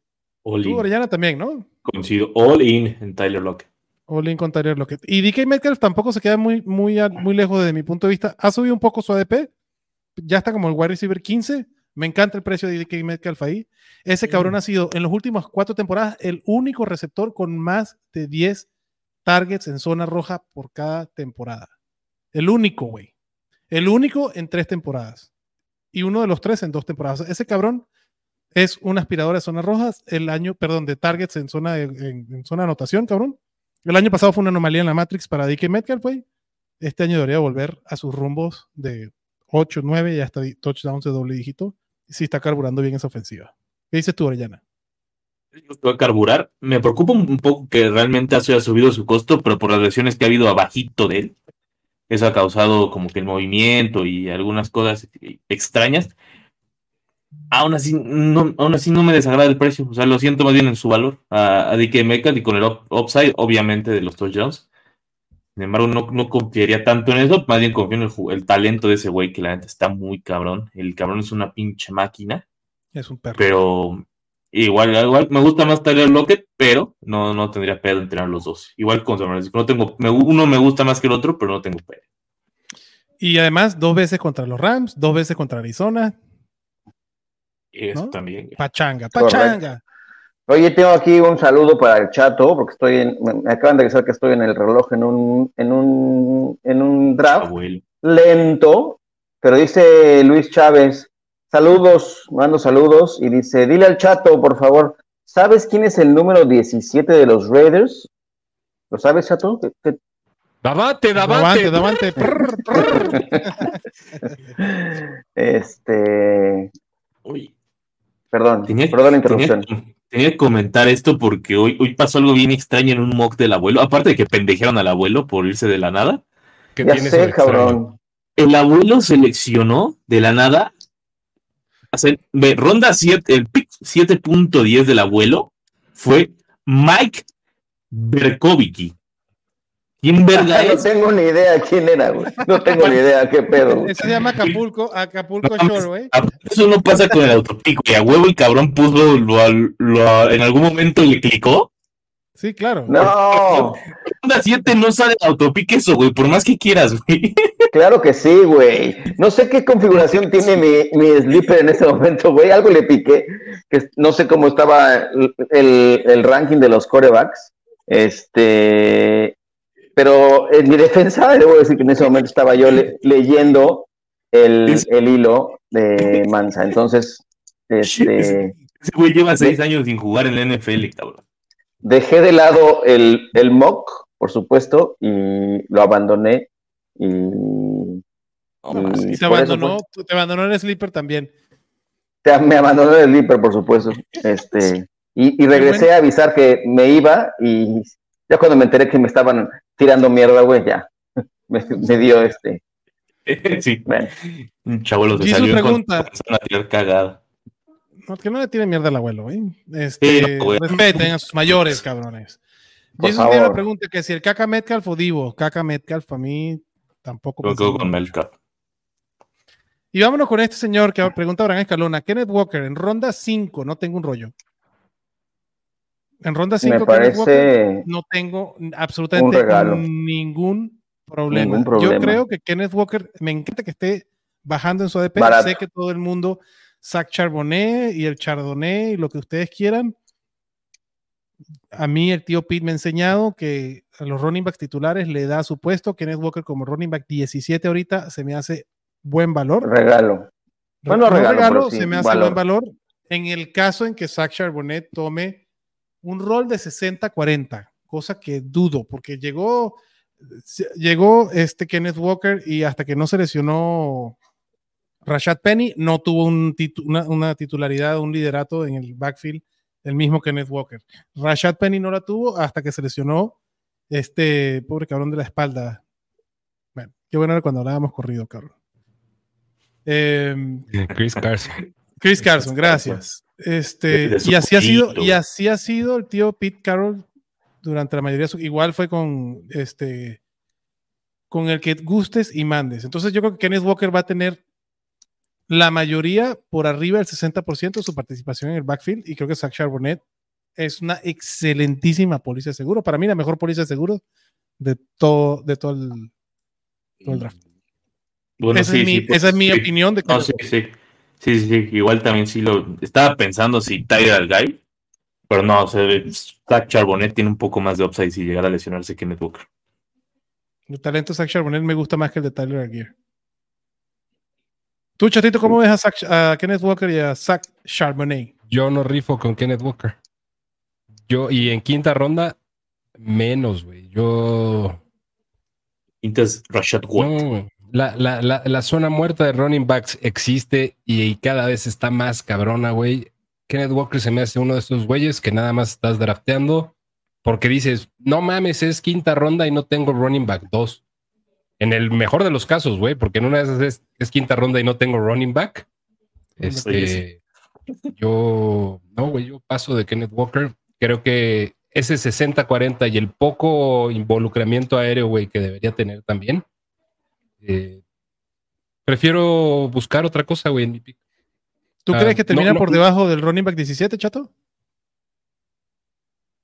All Tú. Orellana, también, ¿no? Coincido. All in en Tyler Lockett. All in con Tyler Lockett. Y DK Metcalf tampoco se queda muy, muy, muy lejos desde mi punto de vista. Ha subido un poco su ADP. Ya está como el wide receiver 15. Me encanta el precio de DK Metcalf ahí. Ese cabrón ha sido en las últimas cuatro temporadas el único receptor con más de 10 targets en zona roja por cada temporada. El único, güey. El único en tres temporadas. Y uno de los tres en dos temporadas. Ese cabrón es un aspirador de zonas rojas. El año, perdón, de targets en zona de, en, zona de anotación, cabrón. El año pasado fue una anomalía en la Matrix para DK Metcalf, güey. Este año debería volver a sus rumbos de 8, 9 y hasta touchdowns de doble dígito. Si está carburando bien esa ofensiva. ¿Qué dices tú, Orellana? va a carburar. Me preocupa un poco que realmente haya subido su costo, pero por las lesiones que ha habido abajito de él, eso ha causado como que el movimiento y algunas cosas extrañas. Aún así, no, aún así no me desagrada el precio. O sea, lo siento más bien en su valor a, a DK Metcalf y con el up- upside, obviamente, de los touchdowns. Sin embargo, no, no confiaría tanto en eso, más bien confío en el, talento de ese güey, que la neta está muy cabrón. El cabrón es una pinche máquina. Es un perro. Pero igual, igual me gusta más Tyler Lockett, pero no, no tendría pedo en tener los dos. Igual con San Francisco. No tengo, me- uno me gusta más que el otro, pero no tengo pedo. Y además, dos veces contra los Rams, dos veces contra Arizona. Eso ¿No? también. Pachanga, Correcto. pachanga. Oye, tengo aquí un saludo para el chato, porque estoy en, me- acaban de avisar que estoy en el reloj en un, en un, en un draft Abuelo. lento, pero dice Luis Chávez, saludos, mando saludos, y dice, dile al chato, por favor, ¿sabes quién es el número 17 de los Raiders? ¿Lo sabes, chato? ¿Qué- qué- Davante, Davante, davante. Davante. Este, Uy, perdón, tenía, perdón la interrupción. tenía que comentar esto porque hoy, hoy pasó algo bien extraño en un mock del abuelo. Aparte de que pendejearon al abuelo por irse de la nada. ¿Qué Ya tiene sé, cabrón. El abuelo seleccionó de la nada. hacer- ronda 7, el pick 7.10 del abuelo fue Mike Berkovicki. ¿Quién verga No tengo ni idea quién era, güey. No tengo ni idea qué pedo. güey. Ese se llama Acapulco, Acapulco No, Shore, güey. Eso no pasa con el autopico. Y a huevo el cabrón puso lo, lo- en algún momento le clicó. Sí, claro. No, Ronda 7 no sale autopique eso, güey, por más que quieras, güey. claro que sí, güey. No sé qué configuración tiene mi, mi sleeper en este momento, güey. Algo le piqué, que no sé cómo estaba el, el- el ranking de los corebacks. Este, pero en mi defensa, debo decir que en ese momento estaba yo le- leyendo el, el hilo de Mansa. Entonces, este, Ese güey lleva seis años sin jugar en la NFL, cabrón. dejé de lado el, el mock, por supuesto, y lo abandoné. Y, y Y se abandonó, fue- te abandonó el sleeper también. te- me abandonó el sleeper, por supuesto. Este, y, y regresé a avisar que me iba y ya cuando me enteré que me estaban tirando mierda, güey, ya. Me, me dio este. sí, Bueno, un chavo los en pregunta. empezaron a tirar cagada. No, que no le tiene mierda al abuelo, güey. Este, Sí, no, güey. respeten a sus mayores, cabrones. Por Jesus tiene una pregunta que si el Caca Metcalf o Divo. Caca Metcalf a mí tampoco. Yo quedo con. Y vámonos con este señor que pregunta Abraham Escalona. Kenneth Walker, en ronda 5, no tengo un rollo. En ronda 5, me parece. no tengo absolutamente ningún problema. Ningún problema. Yo creo que Kenneth Walker, me encanta que esté bajando en su ADP. Barato. Sé que todo el mundo, Zach Charbonnet y el Chardonnay y lo que ustedes quieran. A mí el tío Pete me ha enseñado que a los running backs titulares le da su puesto. Kenneth Walker como running back 17 ahorita se me hace buen valor. Regalo. Bueno, No regalo, sí, se me hace valor. buen valor. En el caso en que Zach Charbonnet tome un rol de 60-40, cosa que dudo, porque llegó, llegó este Kenneth Walker y hasta que no se lesionó Rashad Penny, no tuvo un titu- una, una titularidad, un liderato en el backfield, el mismo Kenneth Walker. Rashad Penny no la tuvo hasta que se lesionó este pobre cabrón de la espalda. Bueno, qué bueno era cuando hablábamos corrido, cabrón. Em, Chris Carson. Chris Carson, gracias. Este, De y así ha sido, y así ha sido el tío Pete Carroll durante la mayoría de su, igual fue con este con el que gustes y mandes. Entonces yo creo que Kenneth Walker va a tener la mayoría por arriba del 60% de su participación en el backfield y creo que Zach Charbonnet es una excelentísima póliza de seguro. Para mí la mejor póliza de seguro de todo, de todo el, todo el draft. Bueno, esa, sí, es mi, sí, pues, esa es mi sí. opinión de No, sí, sí. Sí, sí, sí. Igual también sí lo. Estaba pensando si Tyler Guy. Pero no, o sea, Zach Charbonnet tiene un poco más de upside si llegara a lesionarse Kenneth Walker. El talento de Zach Charbonnet me gusta más que el de Tyler Aguirre. Tú, chatito, ¿cómo ves a, Zach- a Kenneth Walker y a Zach Charbonnet? Yo no rifo con Kenneth Walker. Yo, y en quinta ronda, menos, güey. Yo. Entonces, Rashad White. No. La, la, la, la zona muerta de running backs existe y cada vez está más cabrona, güey. Kenneth Walker se me hace uno de esos güeyes que nada más estás drafteando porque dices, no mames, es quinta ronda y no tengo running back 2. En el mejor de los casos, güey, porque en una de esas es, es quinta ronda y no tengo running back. Este, yo, no, güey, yo paso de Kenneth Walker. Creo que ese 60-40 y el poco involucramiento aéreo, güey, que debería tener también. Eh, prefiero buscar otra cosa, güey, en mi pick. ¿Tú Ah, crees que termina no, no, por debajo del running back 17, chato?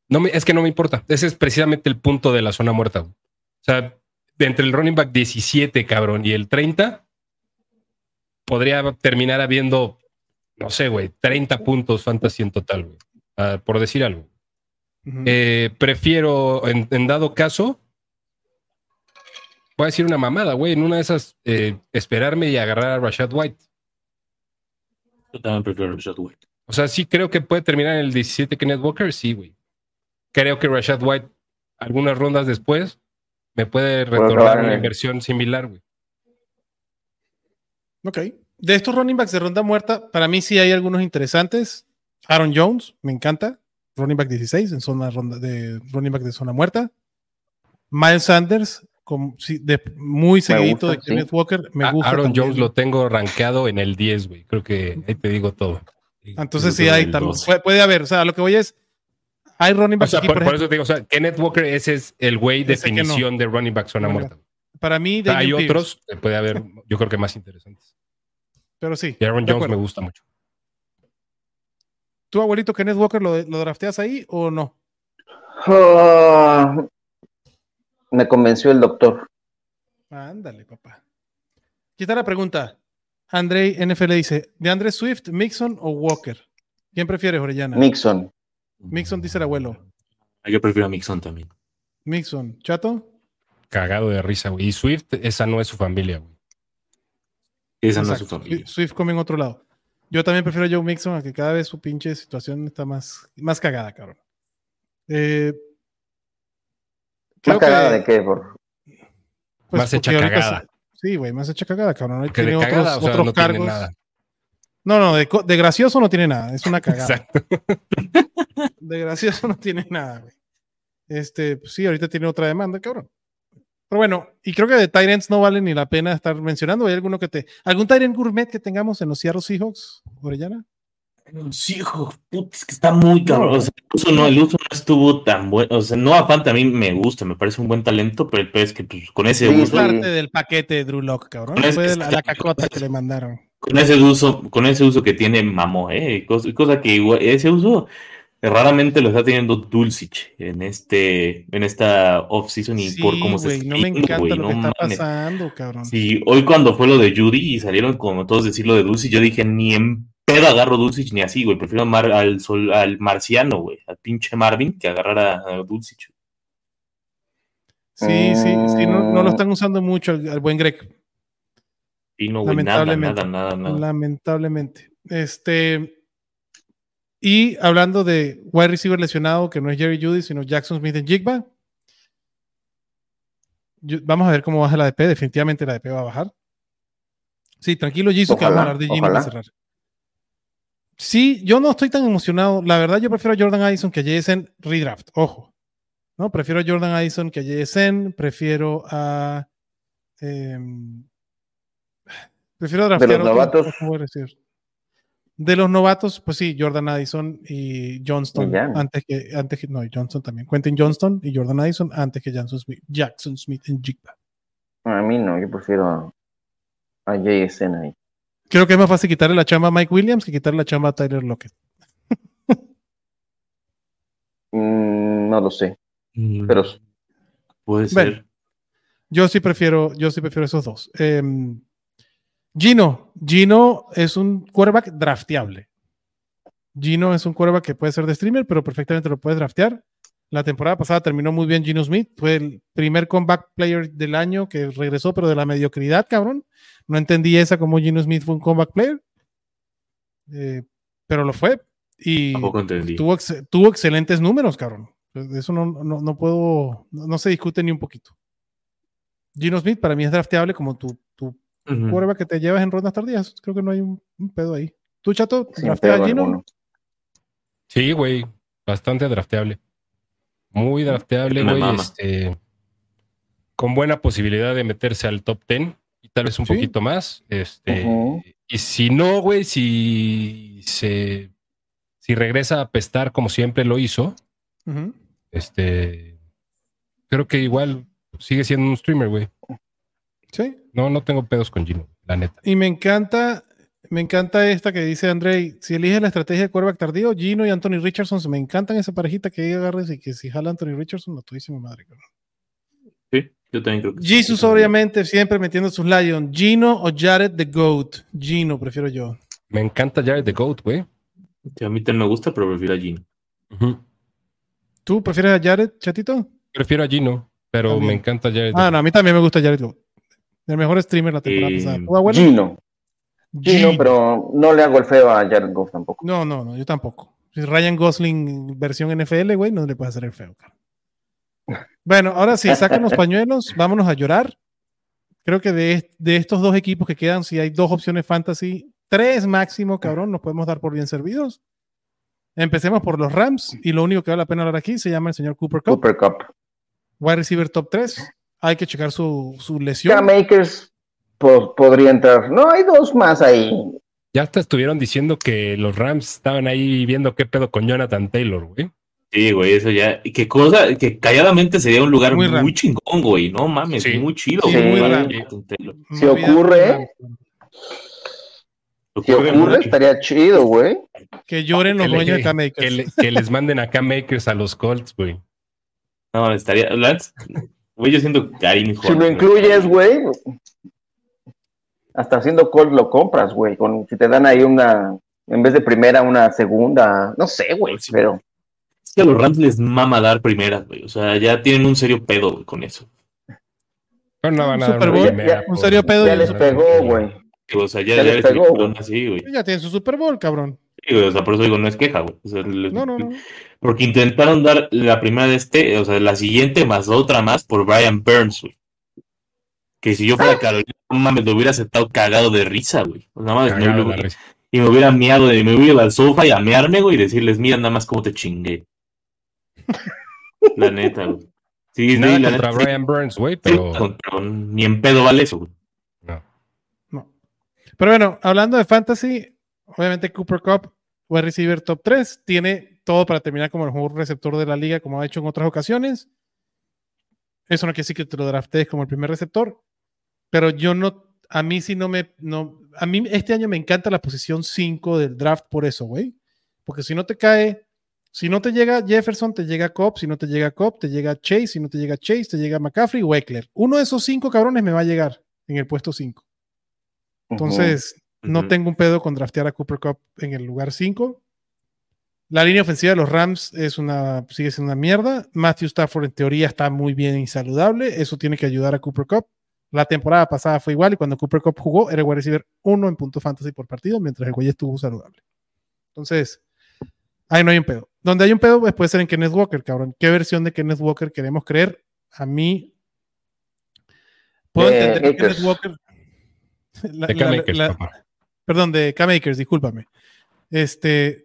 No me, es que no me importa. Ese es precisamente el punto de la zona muerta. güey. O sea, de entre el running back 17, cabrón, y el 30, podría terminar habiendo, no sé, güey, 30 puntos fantasy en total, güey. Ah, por decir algo. Eh, prefiero, en, en dado caso, voy a decir una mamada, güey. En una de esas, eh, esperarme y agarrar a Rashad White. Yo también prefiero Rashad White. O sea, sí creo que puede terminar en el 17 Kenneth Walker, sí, güey. Creo que Rashad White, algunas rondas después, me puede retornar una inversión similar, güey. Ok. De estos running backs de ronda muerta, para mí sí hay algunos interesantes. Aaron Jones, me encanta. Running back 16 en zona ronda de running back de zona muerta. Miles Sanders, con- sí, de, muy seguidito gusta, de Kenneth sí. Walker. Me A- gusta. Aaron también. Jones lo tengo rankeado en el 10, güey. Creo que ahí te digo todo. Entonces sí el también. 12. Puede, puede haber. O sea, lo que voy es. Hay running O backs sea, aquí, por, por por ejemplo, eso te digo, o sea, Kenneth Walker, ese es el güey no. definición de running back zona Bueno, muerta. para mí, O sea, hay Pierce, otros que puede haber, yo creo que más interesantes. Pero sí. Y Aaron Jones me gusta mucho. ¿Tu abuelito Kenneth Walker lo, lo drafteas ahí o no? Ah, me convenció el doctor. Ándale, papá. Aquí está la pregunta. Andrei NFL dice: ¿de Andre Swift, Mixon o Walker? ¿Quién prefieres, Orellana? Mixon. Mixon dice el abuelo. Yo prefiero a Mixon también. Mixon. ¿Chato? Cagado de risa, güey. Y Swift, esa no es su familia, güey. Esa no es su Exacto. familia. Swift come en otro lado. Yo también prefiero a Joe Mixon, a que cada vez su pinche situación está más, más cagada, cabrón. Eh, ¿Más creo cagada que, de qué? Por... pues, Más hecha porque cagada. se- Sí, güey, más hecha cagada, cabrón. Ahí Que de tiene otros, cagada, o sea, otros no tiene cargos. nada. No, no, de, de gracioso no tiene nada. Es una cagada. Exacto. De gracioso no tiene nada, güey. Este, pues sí, ahorita tiene otra demanda, cabrón. Pero bueno, y creo que de Tyrants no vale ni la pena estar mencionando. ¿Hay alguno que te. ¿Algún Tyrant Gourmet que tengamos en los Seattle Seahawks, Orellana? Sí, hijo, puta, es que está muy cabrón. O sea, el uso no, el uso no estuvo tan bueno. O sea, no Fant a mí me gusta, me parece un buen talento, pero el pez es que pues, con ese Sí, Es uso, sí. parte del paquete de Drew Lock, cabrón. Es- Fue es- la, la cacota que le mandaron. con ese uso, con ese uso que tiene mamó, eh, cosa, cosa que igual- ese uso raramente lo está teniendo Dulcich en este, en esta off-season y Sí, por cómo se güey, está no me encanta lo no que está pasando, cabrón. Sí, hoy cuando fue lo de Judy y salieron como todos decirlo de Dulcich, yo dije, ni en pedo agarro Dulcich ni así, güey, prefiero mar- al, sol, al marciano, güey, al pinche Marvin que agarrar a, a Dulcich. Sí, sí, sí, no, no lo Mm. están usando mucho al, al buen Greg. Y no, güey, nada, Lamentablemente. nada, nada, nada. Lamentablemente. Este. Y hablando de wide receiver lesionado, que no es Jerry Judy, sino Jackson Smith en Jigba. yo- vamos a ver cómo baja la ADP. Definitivamente la ADP va a bajar. Sí, tranquilo, Jisoo, que vamos a hablar de Gino para cerrar. Sí, yo no estoy tan emocionado. La verdad, yo prefiero a Jordan Addison que a JSN redraft. Ojo. ¿no? Prefiero a Jordan Addison que a JSN. Prefiero a. em, prefiero draftear los otro- novatos. receiver. De los novatos, pues sí, Jordan Addison y Johnston antes que, antes que, no, Johnston también. Quentin Johnston y Jordan Addison antes que Jackson Smith, Jackson Smith en Jigba. A mí no, yo prefiero a, a JSN ahí. Creo que es más fácil quitarle la chamba a Mike Williams que quitarle la chamba a Tyler Lockett. Mm, no lo sé, Mm, pero Puede Bueno. ser. Yo sí prefiero, yo sí prefiero esos dos. Em, Gino, Gino es un quarterback drafteable. Gino es un quarterback que puede ser de streamer, pero perfectamente lo puedes draftear. La temporada pasada terminó muy bien Gino Smith. Fue el primer comeback player del año que regresó, pero de la mediocridad, cabrón. No entendí esa como Gino Smith fue un comeback player. Eh, pero lo fue. Y Tampoco entendí. tuvo, ex- tuvo excelentes números, cabrón. De Eso no, no, no puedo, no, no se discute ni un poquito. Gino Smith para mí es drafteable como tu, tu quarterback que te llevas en rondas tardías. Creo que no hay un, un pedo ahí. ¿Tú, Chato, draftea a Gino? alguno. Sí, güey, bastante drafteable. Muy drafteable, güey. Este, con buena posibilidad de meterse al top 10 y tal vez un Sí. poquito más. Este. Y si no, güey, si se si regresa a apestar como siempre lo hizo, este creo que igual sigue siendo un streamer, güey. Sí. No, no tengo pedos con Gino, la neta. Y me encanta, me encanta esta que dice Andrei, si eliges la estrategia de quarterback tardío, Gino y Anthony Richardson, se me encantan esa parejita que agarres y que si jala Anthony Richardson, no tuviste madre. cabrón. Sí, yo también creo que sí. Jesus obviamente siempre metiendo sus Lions. Gino o Jared the Goat. Gino, prefiero yo. Me encanta Jared the Goat, güey. Sí, a mí también me gusta, pero prefiero a Gino. ¿Tú prefieres a Jared, chatito? Prefiero a Gino, pero También. me encanta Jared. Ah, no, a mí también me gusta Jared Goat. El mejor streamer la temporada Eh, pasada. Gino. Gino, Gino. pero no le hago el feo a Jared Goff tampoco. No, no, no, yo tampoco. Ryan Gosling versión NFL, güey, no le puede hacer el feo. cara. Bueno, ahora sí, sacan los pañuelos, vámonos a llorar. Creo que de, de estos dos equipos que quedan, si hay dos opciones fantasy, tres máximo, cabrón, nos podemos dar por bien servidos. Empecemos por los Rams y lo único que vale la pena hablar aquí se llama el señor Cooper Cup, Cooper Cup. wide receiver top 3. Hay que checar su, su lesión. Cam po- podría entrar. No, hay dos más ahí. Ya hasta estuvieron diciendo que los Rams estaban ahí viendo qué pedo con Jonathan Taylor, güey. Sí, güey, eso ya. y Qué cosa, que calladamente sería un lugar Muy chingón, güey. No mames, Sí. muy chido. Sí, güey, muy. Si ocurre, Si ocurre, estaría chido, güey. Que lloren los dueños de Cam Que, le- que les manden acá makers a los Colts, güey. No, estaría. Lance, Güey, yo siento mejor. Si lo incluyes, güey, hasta haciendo call lo compras, güey. Con, si te dan ahí una, en vez de primera, una segunda, no sé, güey, Sí. pero Es que a los Rams les mama dar primeras, güey. O sea, ya tienen un serio pedo güey, con eso. Pero no van a dar Bowl, primera ya- un serio pedo ya les pegó, güey. O sea, ya, Ya ya les pegó, güey. así, güey. Ya tienen su Super Bowl, cabrón. Sí, güey, O sea, por eso digo, no es queja, güey. O sea, le- No, no, no. Porque intentaron dar la primera de este, o sea, la siguiente más otra más por Brian Burns, güey. Que si yo fuera Carolina, no mames, lo hubiera aceptado cagado de risa, güey. O sea, nada más, Cagado me- la risa. y me hubiera miado, de, me hubiera ido al sofá y a mearme, güey, y decirles, mira nada más cómo te chingué. la neta, güey. Sí, sí, Nada la contra neta, sí, Brian Burns, güey, sí, pero contra- ni en pedo vale eso, güey. no. No. Pero bueno, hablando de fantasy, obviamente Cooper Cup, wide receiver top 3, tiene todo para terminar como el mejor receptor de la liga, como ha hecho en otras ocasiones. Eso no quiere decir que te lo draftees como el primer receptor, pero yo no, a mí sí no me, no, a mí este año me encanta la posición 5 del draft por eso, güey. Porque si no te cae, si no te llega Jefferson, te llega Cobb, si no te llega Cobb, te llega Chase, si no te llega Chase, te llega McCaffrey o Eckler. Uno de esos cinco cabrones me va a llegar en el puesto 5. Entonces, no tengo un pedo con draftear a Cooper Cup en el lugar 5. La línea ofensiva de los Rams es una, sigue siendo una mierda. Matthew Stafford en teoría está muy bien y saludable. Eso tiene que ayudar a Cooper Cup. La temporada pasada fue igual y cuando Cooper Cup jugó era el wide receiver 1 en punto fantasy por partido mientras el güey estuvo saludable. Entonces, ahí no hay un pedo. Donde hay un pedo pues, puede ser en Kenneth Walker, cabrón. ¿Qué versión de Kenneth Walker queremos creer? A mí puedo De entender que. Kenneth Walker la- De Cam la- Akers, la- papá. perdón, de K-Makers, discúlpame. Este,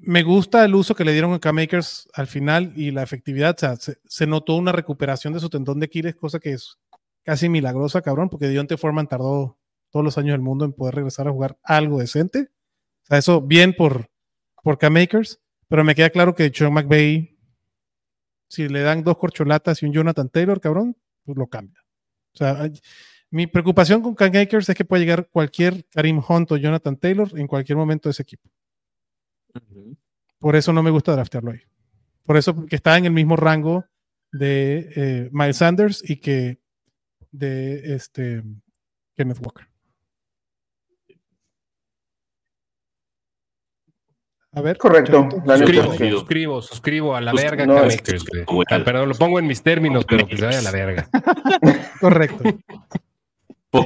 me gusta el uso que le dieron a K-Makers al final y la efectividad. O sea, se, se notó una recuperación de su tendón de Aquiles, cosa que es casi milagrosa, cabrón, porque Dionte Foreman tardó todos los años del mundo en poder regresar a jugar algo decente. O sea, eso bien por, por K-Makers, pero me queda claro que Sean McVay, si le dan dos corcholatas y un Jonathan Taylor, cabrón, pues lo cambia. O sea, mi preocupación con Cam Akers es que puede llegar cualquier Karim Hunt o Jonathan Taylor en cualquier momento de ese equipo. Por eso no me gusta draftearlo ahí. Por eso que está en el mismo rango de eh, Miles Sanders y que de este Kenneth Walker. A ver. Correcto. Suscribo, suscribo, suscribo a la Sus- verga, no, Cam es que Akers, güey. güey. Ah, Perdón, lo pongo en mis términos, pero que se vaya a la verga. Correcto.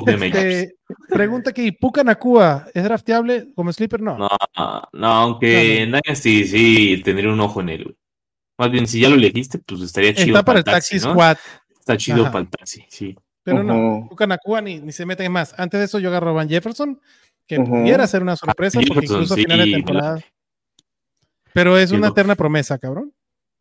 Este, pregunta aquí, ¿Puka Nakua es drafteable como sleeper? No. No, no, aunque en Dynasty sí tendría un ojo en él, güey. Más bien, si ya lo elegiste, pues estaría chido. Está para el taxi, ¿no? squad, Está chido Ajá. para el taxi, sí. Pero no. Ujú. Puka Nakua ni, ni se meten más. Antes de eso yo agarro a Van Jefferson, que Ujú. pudiera ser una sorpresa, Ah, porque incluso a sí, final de temporada. Pero es una no. eterna promesa, cabrón.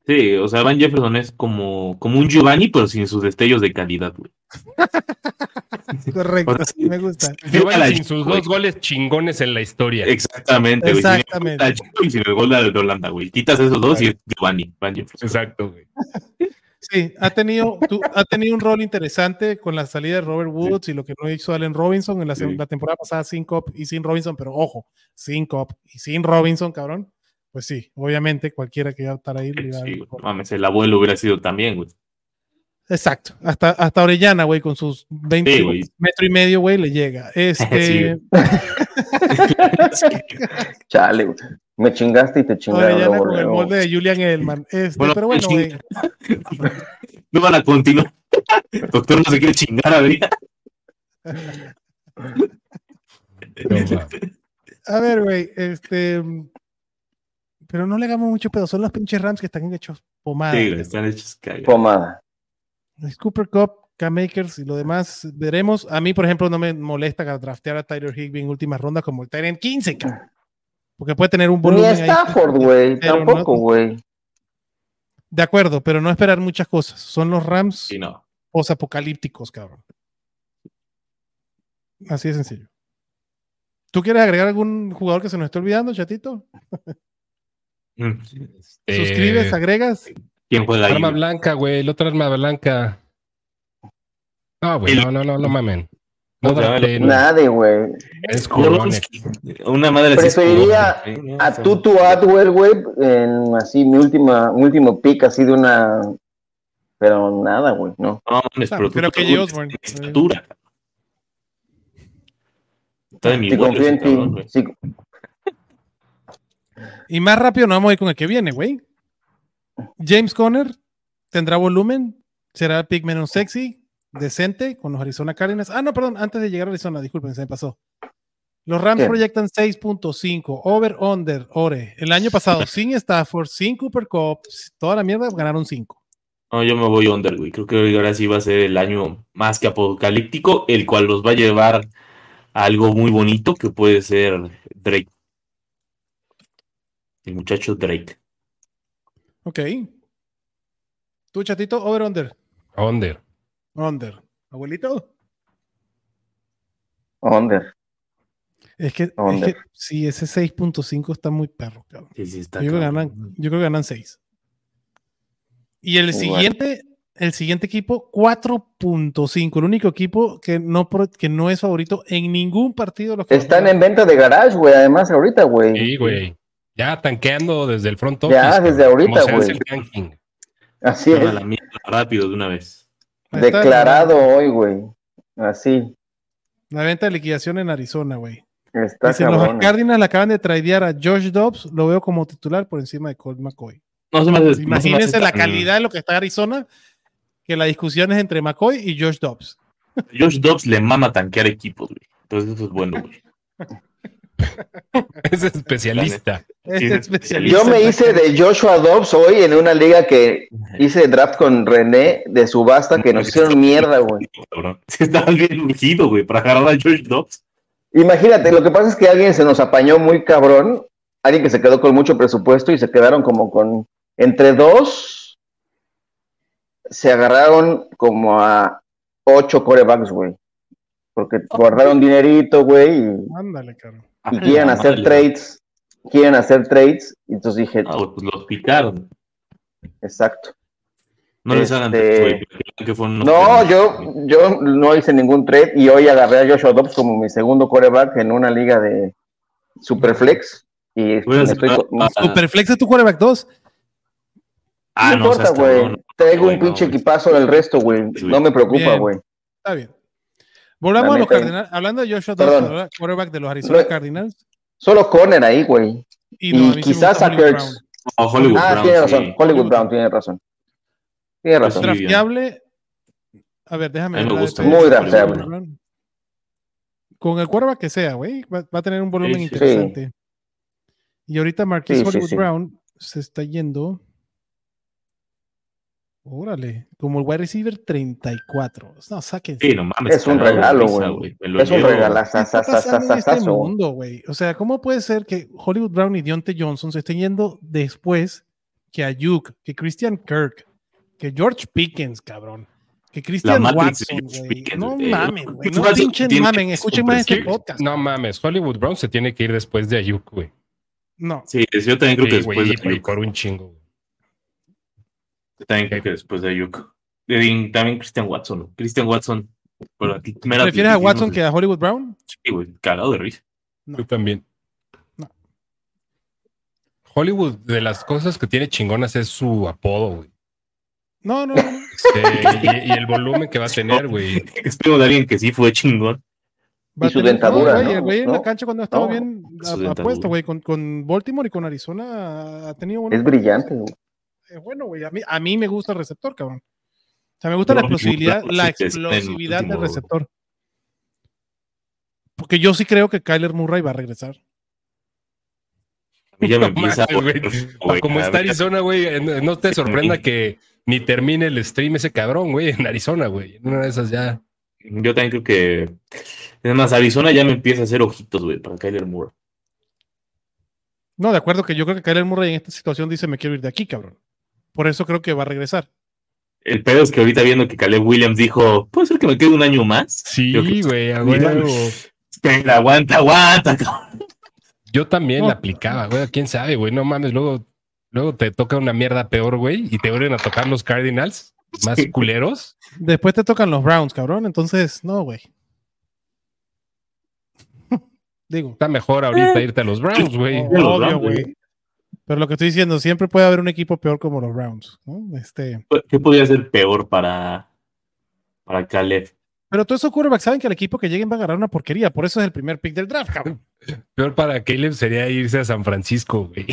Sí, o sea, Van Jefferson es como, como un Giovanni, pero sin sus destellos de calidad, güey. Correcto, O sea, sí. me gusta. Giovanni sin sus dos goles chingones en la historia. Exactamente, güey. Sin el Exactamente. de Chico y sin el gol de Holanda, güey. Quitas esos dos y es Giovanni, Van Jefferson. Exacto, güey. Sí, ha tenido, tú- ha tenido un rol interesante con la salida de Robert Woods y lo que no hizo Allen Robinson en la, Sí. la temporada pasada sin Cop y sin Robinson, pero ojo, sin Cop y sin Robinson, cabrón. Pues sí, obviamente cualquiera que iba a estar ahí le iba a Sí, güey. Mames, el abuelo hubiera sido también, güey. Exacto, hasta, hasta Orellana, güey, con sus 20 Sí, güey. metro y medio, güey, le llega. Este, Chale, güey. Me chingaste y te chingaron luego, con el molde de Julian Edelman. Este, Bueno, pero bueno, güey. No van a continuar. Doctor no se quiere chingar a ver. No, va. A ver, güey, este. Pero no le hagamos mucho pedo, son los pinches Rams que están hechos pomada. Sí, están hechos cagas. Pomada. Es Cooper Cup, K-Makers y lo demás veremos. A mí, por ejemplo, no me molesta draftear a Tyler Higby en últimas rondas como el Tyrant 15, cabrón. Porque puede tener un Ni volumen ahí. Stafford, güey. Tampoco, güey. De acuerdo, pero no esperar muchas cosas. Son los Rams Sí, no. posapocalípticos, cabrón. Así de sencillo. ¿Tú quieres agregar algún jugador que se nos esté olvidando, chatito? Mm. ¿Suscribes, Eh, agregas? ¿Quién juega ahí? Arma blanca, güey. La otra arma blanca. No, güey. El- No, no, no, no mamen. No drafteen. Nadie, güey. Es. Una madre. Preferiría ¿no? A Tutu Atwell, güey, en así mi última, mi último pick así de una. Pero nada, güey, no. No, mames, Ah, pero que Osborne. estatura. Está de mi Si confío en ti. sí. Y más rápido nos vamos a ir con el que viene, güey. James Conner tendrá volumen, será el pick menos sexy, decente con los Arizona Cardinals. Ah, no, perdón, antes de llegar a Arizona, disculpen, se me pasó. Los Rams ¿Qué? proyectan 6.5, over, under, ore. El año pasado, sin Stafford, sin Cooper Cup, toda la mierda, ganaron 5. No, yo me voy under, güey. Creo que ahora sí va a ser el año más que apocalíptico, el cual los va a llevar a algo muy bonito que puede ser Drake. El muchacho Drake. Ok. ¿Tú, chatito, over, under? Under. Under. ¿Abuelito? Under. Es que, es que sí, ese 6.5 está muy perro, cabrón. Sí, sí, está Yo creo, ganan, yo creo que ganan 6. Y el Igual. siguiente, el siguiente equipo, 4.5. El único equipo que no, que no es favorito en ningún partido. de los que Están en venta de garage, güey, además ahorita, güey. Sí, güey. Ya tanqueando desde el front office. Ya, desde ahorita, güey. Así es. la mierda rápido de una vez. Declarado hoy, güey. Así. La, venta de liquidación en Arizona, güey. Está Dicen, los cabrón. Cardinals le acaban de tradear a Josh Dobbs. Lo veo como titular por encima de Colt McCoy. No se me hace- no se me Imagínense la calidad de lo que está Arizona, que la discusión es entre McCoy y Josh Dobbs. Josh Dobbs le mama tanquear equipos, güey. Entonces eso es bueno, güey. Es especialista. Yo me hice de Joshua Dobbs hoy en una liga que hice draft con René de subasta que nos hicieron mierda, güey. Cabrón. Sí, estaba bien urgido, güey, para agarrar a Josh Dobbs. Imagínate, lo que pasa es que alguien se nos apañó muy cabrón, alguien que se quedó con mucho presupuesto y se quedaron como con entre dos, se agarraron como a ocho corebacks, güey. Porque guardaron dinerito, güey, y, Ándale, cabrón. Y quieren hacer trades, quieren hacer trades, y entonces dije, Ah, pues los picaron. exacto. No les hagan Este- que fueron No, yo, yo no hice ningún trade y hoy agarré a Joshua Dobbs como mi segundo coreback en una liga de Superflex. Y a estoy- ah, Superflex de tu quarterback 2. Ah, no, importa, güey. Traigo un pinche güey. equipazo del resto, güey. No me preocupa, güey. Está bien. Volvamos a los. Cardinals. Hablando de Joshua ahora, quarterback de los Arizona No- Cardinals. Solo Conner ahí, güey. Y, no, quizás a. Brown. Oh, Hollywood Ah, Brown, tiene sí. razón. Hollywood Brown tiene razón. Tiene Pues razón. Drafteable. A ver, déjame A me gusta de drafteable. Con el quarterback que sea, güey, va, va a tener un volumen Sí, sí. interesante. Y ahorita Marquis Sí, sí, Hollywood sí. Brown se está yendo. Órale, como el wide receiver 34. No, sáquense. Sí, no mames. Es un regalo, güey. Es un llevo. ¿Qué está pasando en este mundo, güey? O sea, ¿cómo puede ser que Hollywood Brown y Deontay Johnson se estén yendo después que Ayuk, que Christian Kirk, que George Pickens, cabrón? Que Christian Watson, güey. No mamen, güey. No pinchen tiene mamen. que Escuchen más este podcast. No mames, Hollywood Brown se tiene que ir después de Ayuk, güey. No. Sí, yo también creo que después de Ayuk. por un chingo. güey. También creo que después de Ayuk. También Christian Watson. ¿no? Christian Watson. por ¿Prefieres a Watson que a Hollywood Brown? Sí, güey, cagado de risa. No. Yo también. No. Hollywood, de las cosas que tiene chingonas es su apodo, güey. No, no, no. Este, y, y el volumen que va a tener, güey. Espero de alguien que sí fue chingón. Va Y su tener- dentadura, güey, ¿no? El güey en la cancha cuando ha estado No. bien apuesto, güey. Con, con Baltimore y con Arizona ha tenido buenos Es brillante, güey. Eh, bueno, güey, a mí, a mí me gusta el receptor, cabrón. O sea, me gusta No la explosividad, la explosividad del receptor. Porque yo sí creo que Kyler Murray va a regresar. A mí ya me No empieza güey. Como está Arizona, güey, eh, no te sorprenda que ni termine el stream ese cabrón, güey, en Arizona, güey. En una de esas ya. Yo también creo que. Es más, Arizona ya me empieza a hacer ojitos, güey, para Kyler Moore. No, de acuerdo que yo creo que Kyler Murray en esta situación dice me quiero ir de aquí, cabrón. Por eso creo que va a regresar. El pedo es que ahorita viendo que Caleb Williams dijo, ¿puede ser que me quede un año más? Sí, güey. Espera, aguanta, aguanta. Yo también No. la aplicaba, güey. ¿Quién sabe, güey? No mames, luego, luego te toca una mierda peor, güey, y te vuelven a tocar los Cardinals más Sí. culeros. Después te tocan los Browns, cabrón. Entonces, no, güey. Digo, Está mejor ahorita irte a los Browns, güey. los obvio, güey. Pero lo que estoy diciendo, siempre puede haber un equipo peor como los Browns. ¿no? Este, ¿Qué podría ser peor para, para Caleb? pero todos esos quarterbacks saben que el equipo que lleguen va a agarrar una porquería. Por eso es el primer pick del draft, cabrón. Peor para Caleb sería irse a San Francisco, güey.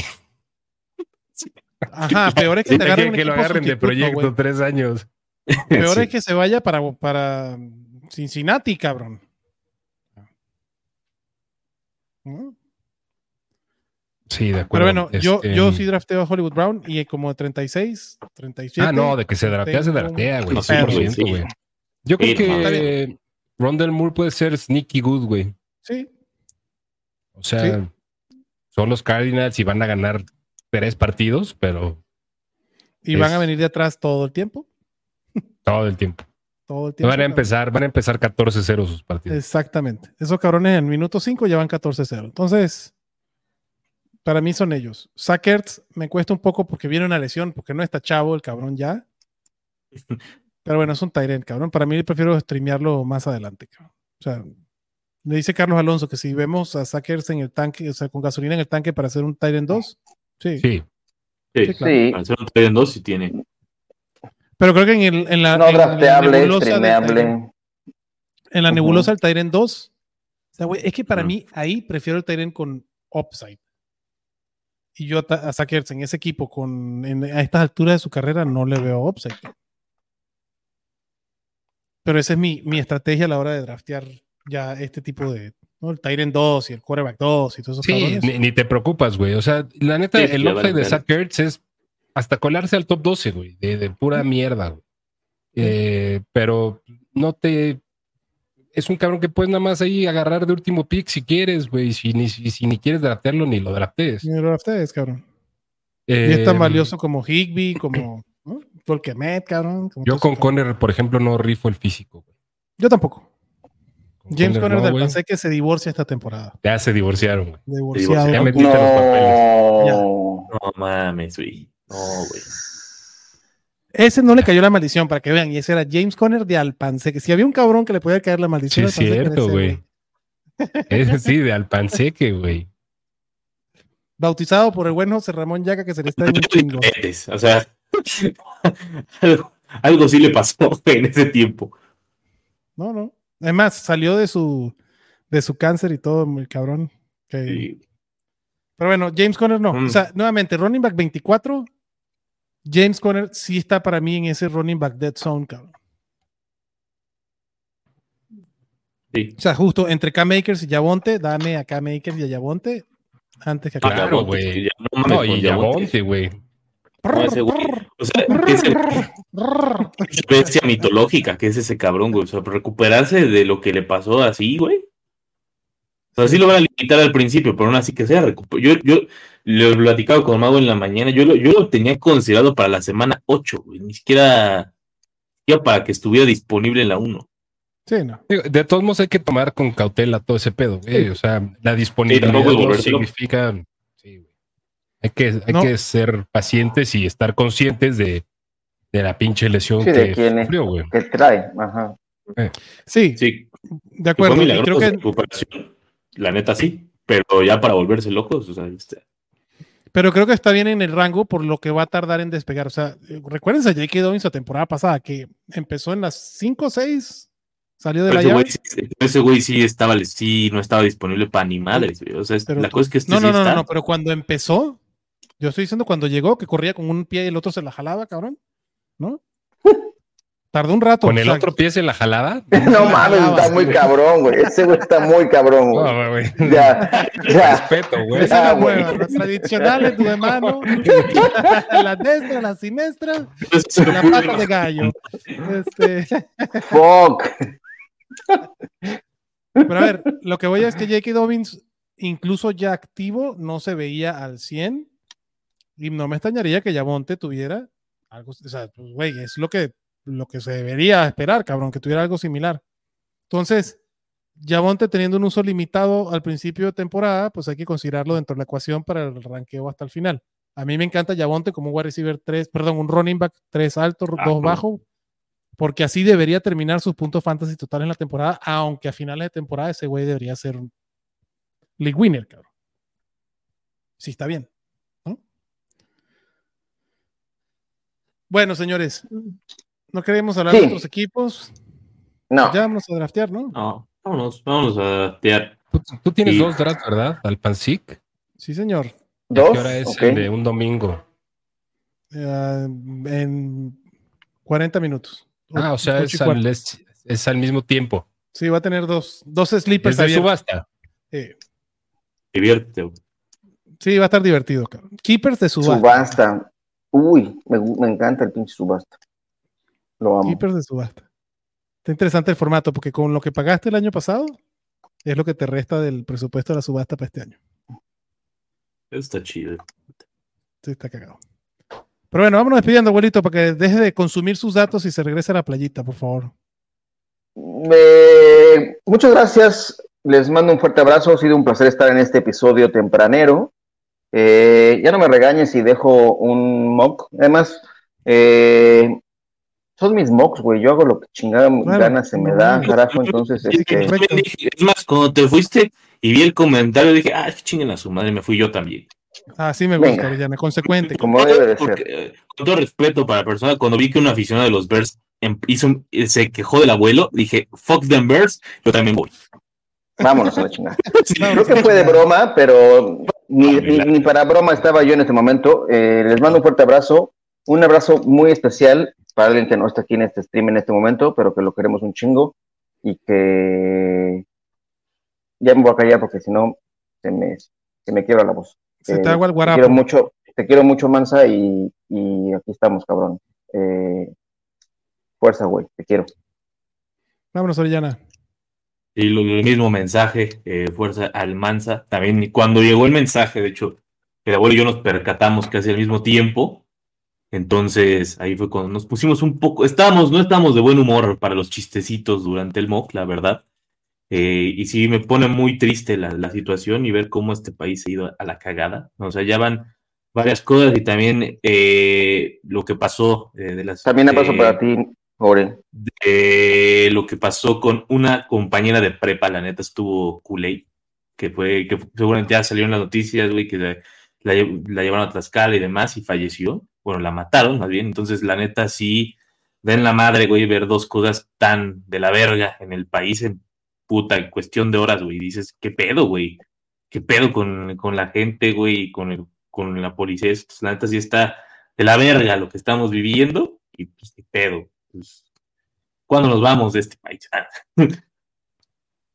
Ajá, peor es que te Que, agarren, un que lo agarren de proyecto güey. tres años. Peor Sí. es que se vaya para, para Cincinnati, cabrón. ¿No? Sí, de Pero acuerdo. bueno, yo, Este, yo sí drafteo a Hollywood Brown y como de 36, 37. Ah, no, de que se draftea, se draftea, güey. No, sí, 100%, güey, sí. Yo creo que Rondell Moore puede ser sneaky good, güey. Sí, O sea, son los Cardinals y van a ganar tres partidos, pero y van a venir de atrás todo el tiempo. todo el tiempo. Todo el tiempo. Van a empezar, van a empezar 14-0 sus partidos. Exactamente. Esos cabrones en minuto 5 ya van 14-0. Entonces, para mí son ellos. Sackers me cuesta un poco porque viene una lesión, porque no está chavo el cabrón ya. Pero bueno, es un Tyrant, cabrón. Para mí prefiero streamearlo más adelante, cabrón. O sea, le dice Carlos Alonso que si vemos a Sackers en el tanque, o sea, con gasolina en el tanque para hacer un Tyrant 2, sí. Sí, Sí, Sí, claro. Sí. Para hacer un en dos sí tiene. Pero creo que en, el, en la, No en la drafteable, Tyrant- streameable. en la nebulosa del Tyrant 2, o sea, güey, es que para mí ahí prefiero el Tyrant con upside. Y yo a, Sackers en ese equipo con en- a estas alturas de su carrera no le veo upside. Pero esa es mi, mi estrategia a la hora de draftear ya este tipo de ¿no? el Tyrant 2 y el quarterback 2 y todos esos sí, ni, ni te preocupas, güey. O sea, la neta, Sí, el upside vale, de. Zach Ertz es hasta colarse al top 12, güey, de, de pura mierda, güey. Eh, pero no te. Es un cabrón que puedes nada más ahí agarrar de último pick si quieres, güey. Si ni, si, si ni quieres draftearlo, ni lo draftees. Ni lo draftees, cabrón. y es tan valioso como Higby, como ¿no? Tolkemet, cabrón. como Yo con. Conner, por ejemplo, no rifo el físico. güey. Yo tampoco. Con James Conner no, del. Panseque se divorcia esta temporada. Ya se divorciaron, güey. Divorciado. Ya metiste los papeles. No mames, güey. No, güey. Ese no le cayó la maldición, para que vean. Y ese era James Conner de Alpanseque. Si había un cabrón que le podía caer la Sí, maldición. es Alpanseque, era cierto, güey. Es sí, de Alpanseque, güey. Bautizado por el buen José Ramón Yaca, que se le está en un chingo. O sea, algo, algo sí le pasó en ese tiempo. No, no. Además, salió de su, de su cáncer y todo, el cabrón. Que Sí. Pero bueno, James Conner no. Mm. O sea, nuevamente, running back 24. James Conner sí está para mí en ese running back dead zone, cabrón. Sí. O sea, justo entre K-Makers y Yabonte, dame a K-Makers y a Yabonte antes que a Claro, Claro, güey. no y Yabonte. Güey. No, ese güey. O sea, es el- bestia mitológica que es ese cabrón, güey. O sea, recuperarse de lo que le pasó así, güey. O sea, sí lo van a limitar al principio, pero aún así que sea Yo, yo lo he platicado con Mago en la mañana. Yo lo, yo lo tenía considerado para la semana 8, güey. Ni siquiera, ya para que estuviera disponible en la 1. Sí, no. De todos modos hay que tomar con cautela todo ese pedo, güey. O sea, la disponibilidad no significa... sí, güey. Hay que, hay No. que ser pacientes y estar conscientes de, de la pinche lesión Sí, que quién sufrió, güey. que trae. Ajá. Sí, Sí, de acuerdo. fue Y creo milagrosa que, recuperación. La neta sí. Pero ya para volverse locos, o sea, este, pero creo que está bien en el rango por lo que va a tardar en despegar. O sea, eh, recuérdense a J.K. Dobbins la temporada pasada, que empezó en las 5 o 6, salió de Pero la ese llave. güey, ese güey sí estaba, sí, no estaba disponible para ni madres, güey. O sea, Pero la cosa es que este no, no, sí no, está. no, pero cuando empezó, yo estoy diciendo cuando llegó, que corría con un pie y el otro se la jalaba, cabrón. ¿No? Tardó un rato. Con o el sea, otro pie en la jalada. No mames, está muy cabrón, güey. Ese güey está muy cabrón, güey. No, güey. Ya, ya. Respeto, güey. Esa es la Ah, güey. las tradicionales de mano, la destra, la siniestra, la pata de gallo. Este, Fuck. pero a ver, lo que voy a es que J.K. Dobbins, incluso ya activo, no se veía al 100 y no me extrañaría que Yamonte tuviera algo, o sea, pues, güey, es lo que, lo que se debería esperar, cabrón, que tuviera algo similar. Entonces, Yamonte teniendo un uso limitado al principio de temporada, pues hay que considerarlo dentro de la ecuación para el ranqueo hasta el final. A mí me encanta Yabonte como un wide receiver 3, perdón, un running back 3 alto, 2 Ah, no. bajo, porque así debería terminar sus puntos fantasy totales en la temporada, aunque a finales de temporada ese güey debería ser un league winner, cabrón. Sí, está bien. ¿no? Bueno, señores, no queremos hablar Sí. de otros equipos. No. Ya vamos a draftear, ¿no? No, vámonos, vámonos a draftear. Tú, tú tienes dos drafts, ¿verdad? Al Pansic. Sí, señor. ¿Y a Dos. ¿Qué hora es el de un domingo? Eh, en 40 minutos. Ah, o sea, es al, es, es al mismo tiempo. Sí, va a tener dos, dos sleepers Es de abiertos. subasta. Eh, Diviértete, güey. sí, va a estar divertido, cabrón. Keepers de subasta. Subasta. Uy, me, me encanta el pinche subasta. Lo amo. Keepers de subasta. Está interesante el formato porque con lo que pagaste el año pasado es lo que te resta del presupuesto de la subasta para este año. Está chido. Sí, está cagado. Pero bueno, vámonos despidiendo, abuelito, para que deje de consumir sus datos y se regrese a la playita, por favor. Eh, muchas gracias. Les mando un fuerte abrazo. Ha sido un placer estar en este episodio tempranero. Eh, ya no me regañes si dejo un mock. Además, eh, son mis mocks, güey. Yo hago lo que chingada ganas se me da, carajo. Entonces, Es, que este, es más, cuando te fuiste y vi el comentario, dije, ah, chinguen a su madre, me fui yo también. Ah, sí me gusta. Orellana, consecuente. como debe de Porque, ser. eh, con todo respeto para la persona, cuando vi que un aficionado de los Bears em- hizo un- eh, se quejó del abuelo, dije, fuck them Bears, yo también voy. Vámonos a la chingada. Sí, Creo que fue de broma, pero ni, Ah, ni- ni para broma estaba yo en este momento. Eh, les mando un fuerte abrazo. Un abrazo muy especial para alguien que no está aquí en este stream en este momento, pero que lo queremos un chingo y que ya me voy a callar porque si no se me, se me quiebra la voz. Se te Eh, agua el Te quiero guarapo. mucho, te quiero mucho, Mansa, y, y aquí estamos, cabrón. Eh, fuerza, güey, te quiero. Vámonos, Orellana. Y lo, el mismo mensaje, eh, fuerza al Mansa. También cuando llegó el mensaje, de hecho, el abuelo y yo nos percatamos casi al mismo tiempo. Entonces ahí fue cuando nos pusimos un poco, estábamos, no estábamos de buen humor para los chistecitos durante el mock, la verdad. Eh, y sí me pone muy triste la, la situación y ver cómo este país se ha ido a la cagada. O sea, ya van varias cosas y también eh, lo que pasó eh, de las... También abrazo eh, para ti, Ore. de lo que pasó con una compañera de prepa, la neta estuvo culé, que fue, que seguramente ya salió en las noticias, güey, que la, la llevaron a Tlaxcala y demás y falleció. Bueno, la mataron más bien. Entonces, la neta sí, den la madre, güey, ver dos cosas tan de la verga en el país en puta, en cuestión de horas, güey. Dices, ¿qué pedo, güey? qué pedo con, con la gente, güey, y con, el, con la policía. Estos, la neta sí está de la verga lo que estamos viviendo y pues qué pedo. Pues, ¿Cuándo nos vamos de este país?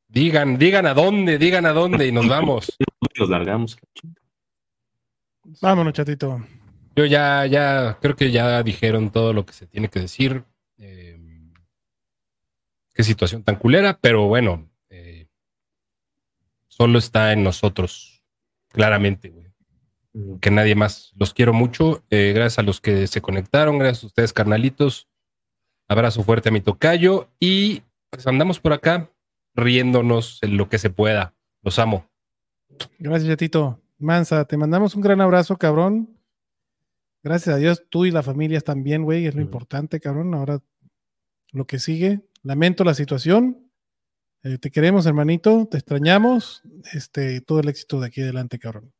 Digan, digan a dónde, digan a dónde y nos vamos. Nos largamos. Vámonos, chatito. Yo ya, ya, creo que ya dijeron todo lo que se tiene que decir. Eh, qué situación tan culera, pero bueno, eh, solo está en nosotros, claramente, güey. Que nadie más. Los quiero mucho. eh, gracias a los que se conectaron, gracias a ustedes, carnalitos. Abrazo fuerte a mi tocayo y pues andamos por acá riéndonos en lo que se pueda. Los amo. Gracias, chatito. Mansa, te mandamos un gran abrazo, cabrón. Gracias a Dios, tú y la familia están bien, güey. Es lo importante, cabrón. Ahora, lo que sigue. Lamento la situación. Eh, te queremos, hermanito. Te extrañamos. Este, todo el éxito de aquí adelante, cabrón.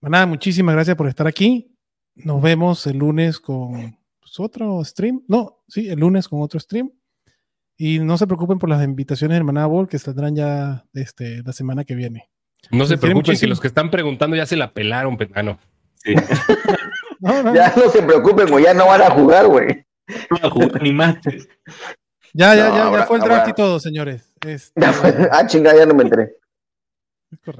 Nada, muchísimas gracias por estar aquí. Nos vemos el lunes con pues, otro stream. No, sí, el lunes con otro stream. Y no se preocupen por las invitaciones de Manada Ball que saldrán ya este, la semana que viene. No se preocupen si los que están preguntando ya se la pelaron. pe- Ah, no. Sí. No, no, Ya no se preocupen, güey, ya no van a jugar, güey. No voy a jugar ni más. Ya, ya, No, ya, ya fue el draft ahora- y todo, señores. Este, Ya fue- Ah, chingada, ya no me enteré.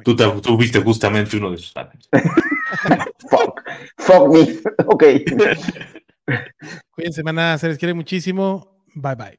Tú, te- tú viste justamente uno de esos. Fuck. Fuck me. Ok. Cuídense, maná, se les quiere muchísimo. Bye bye.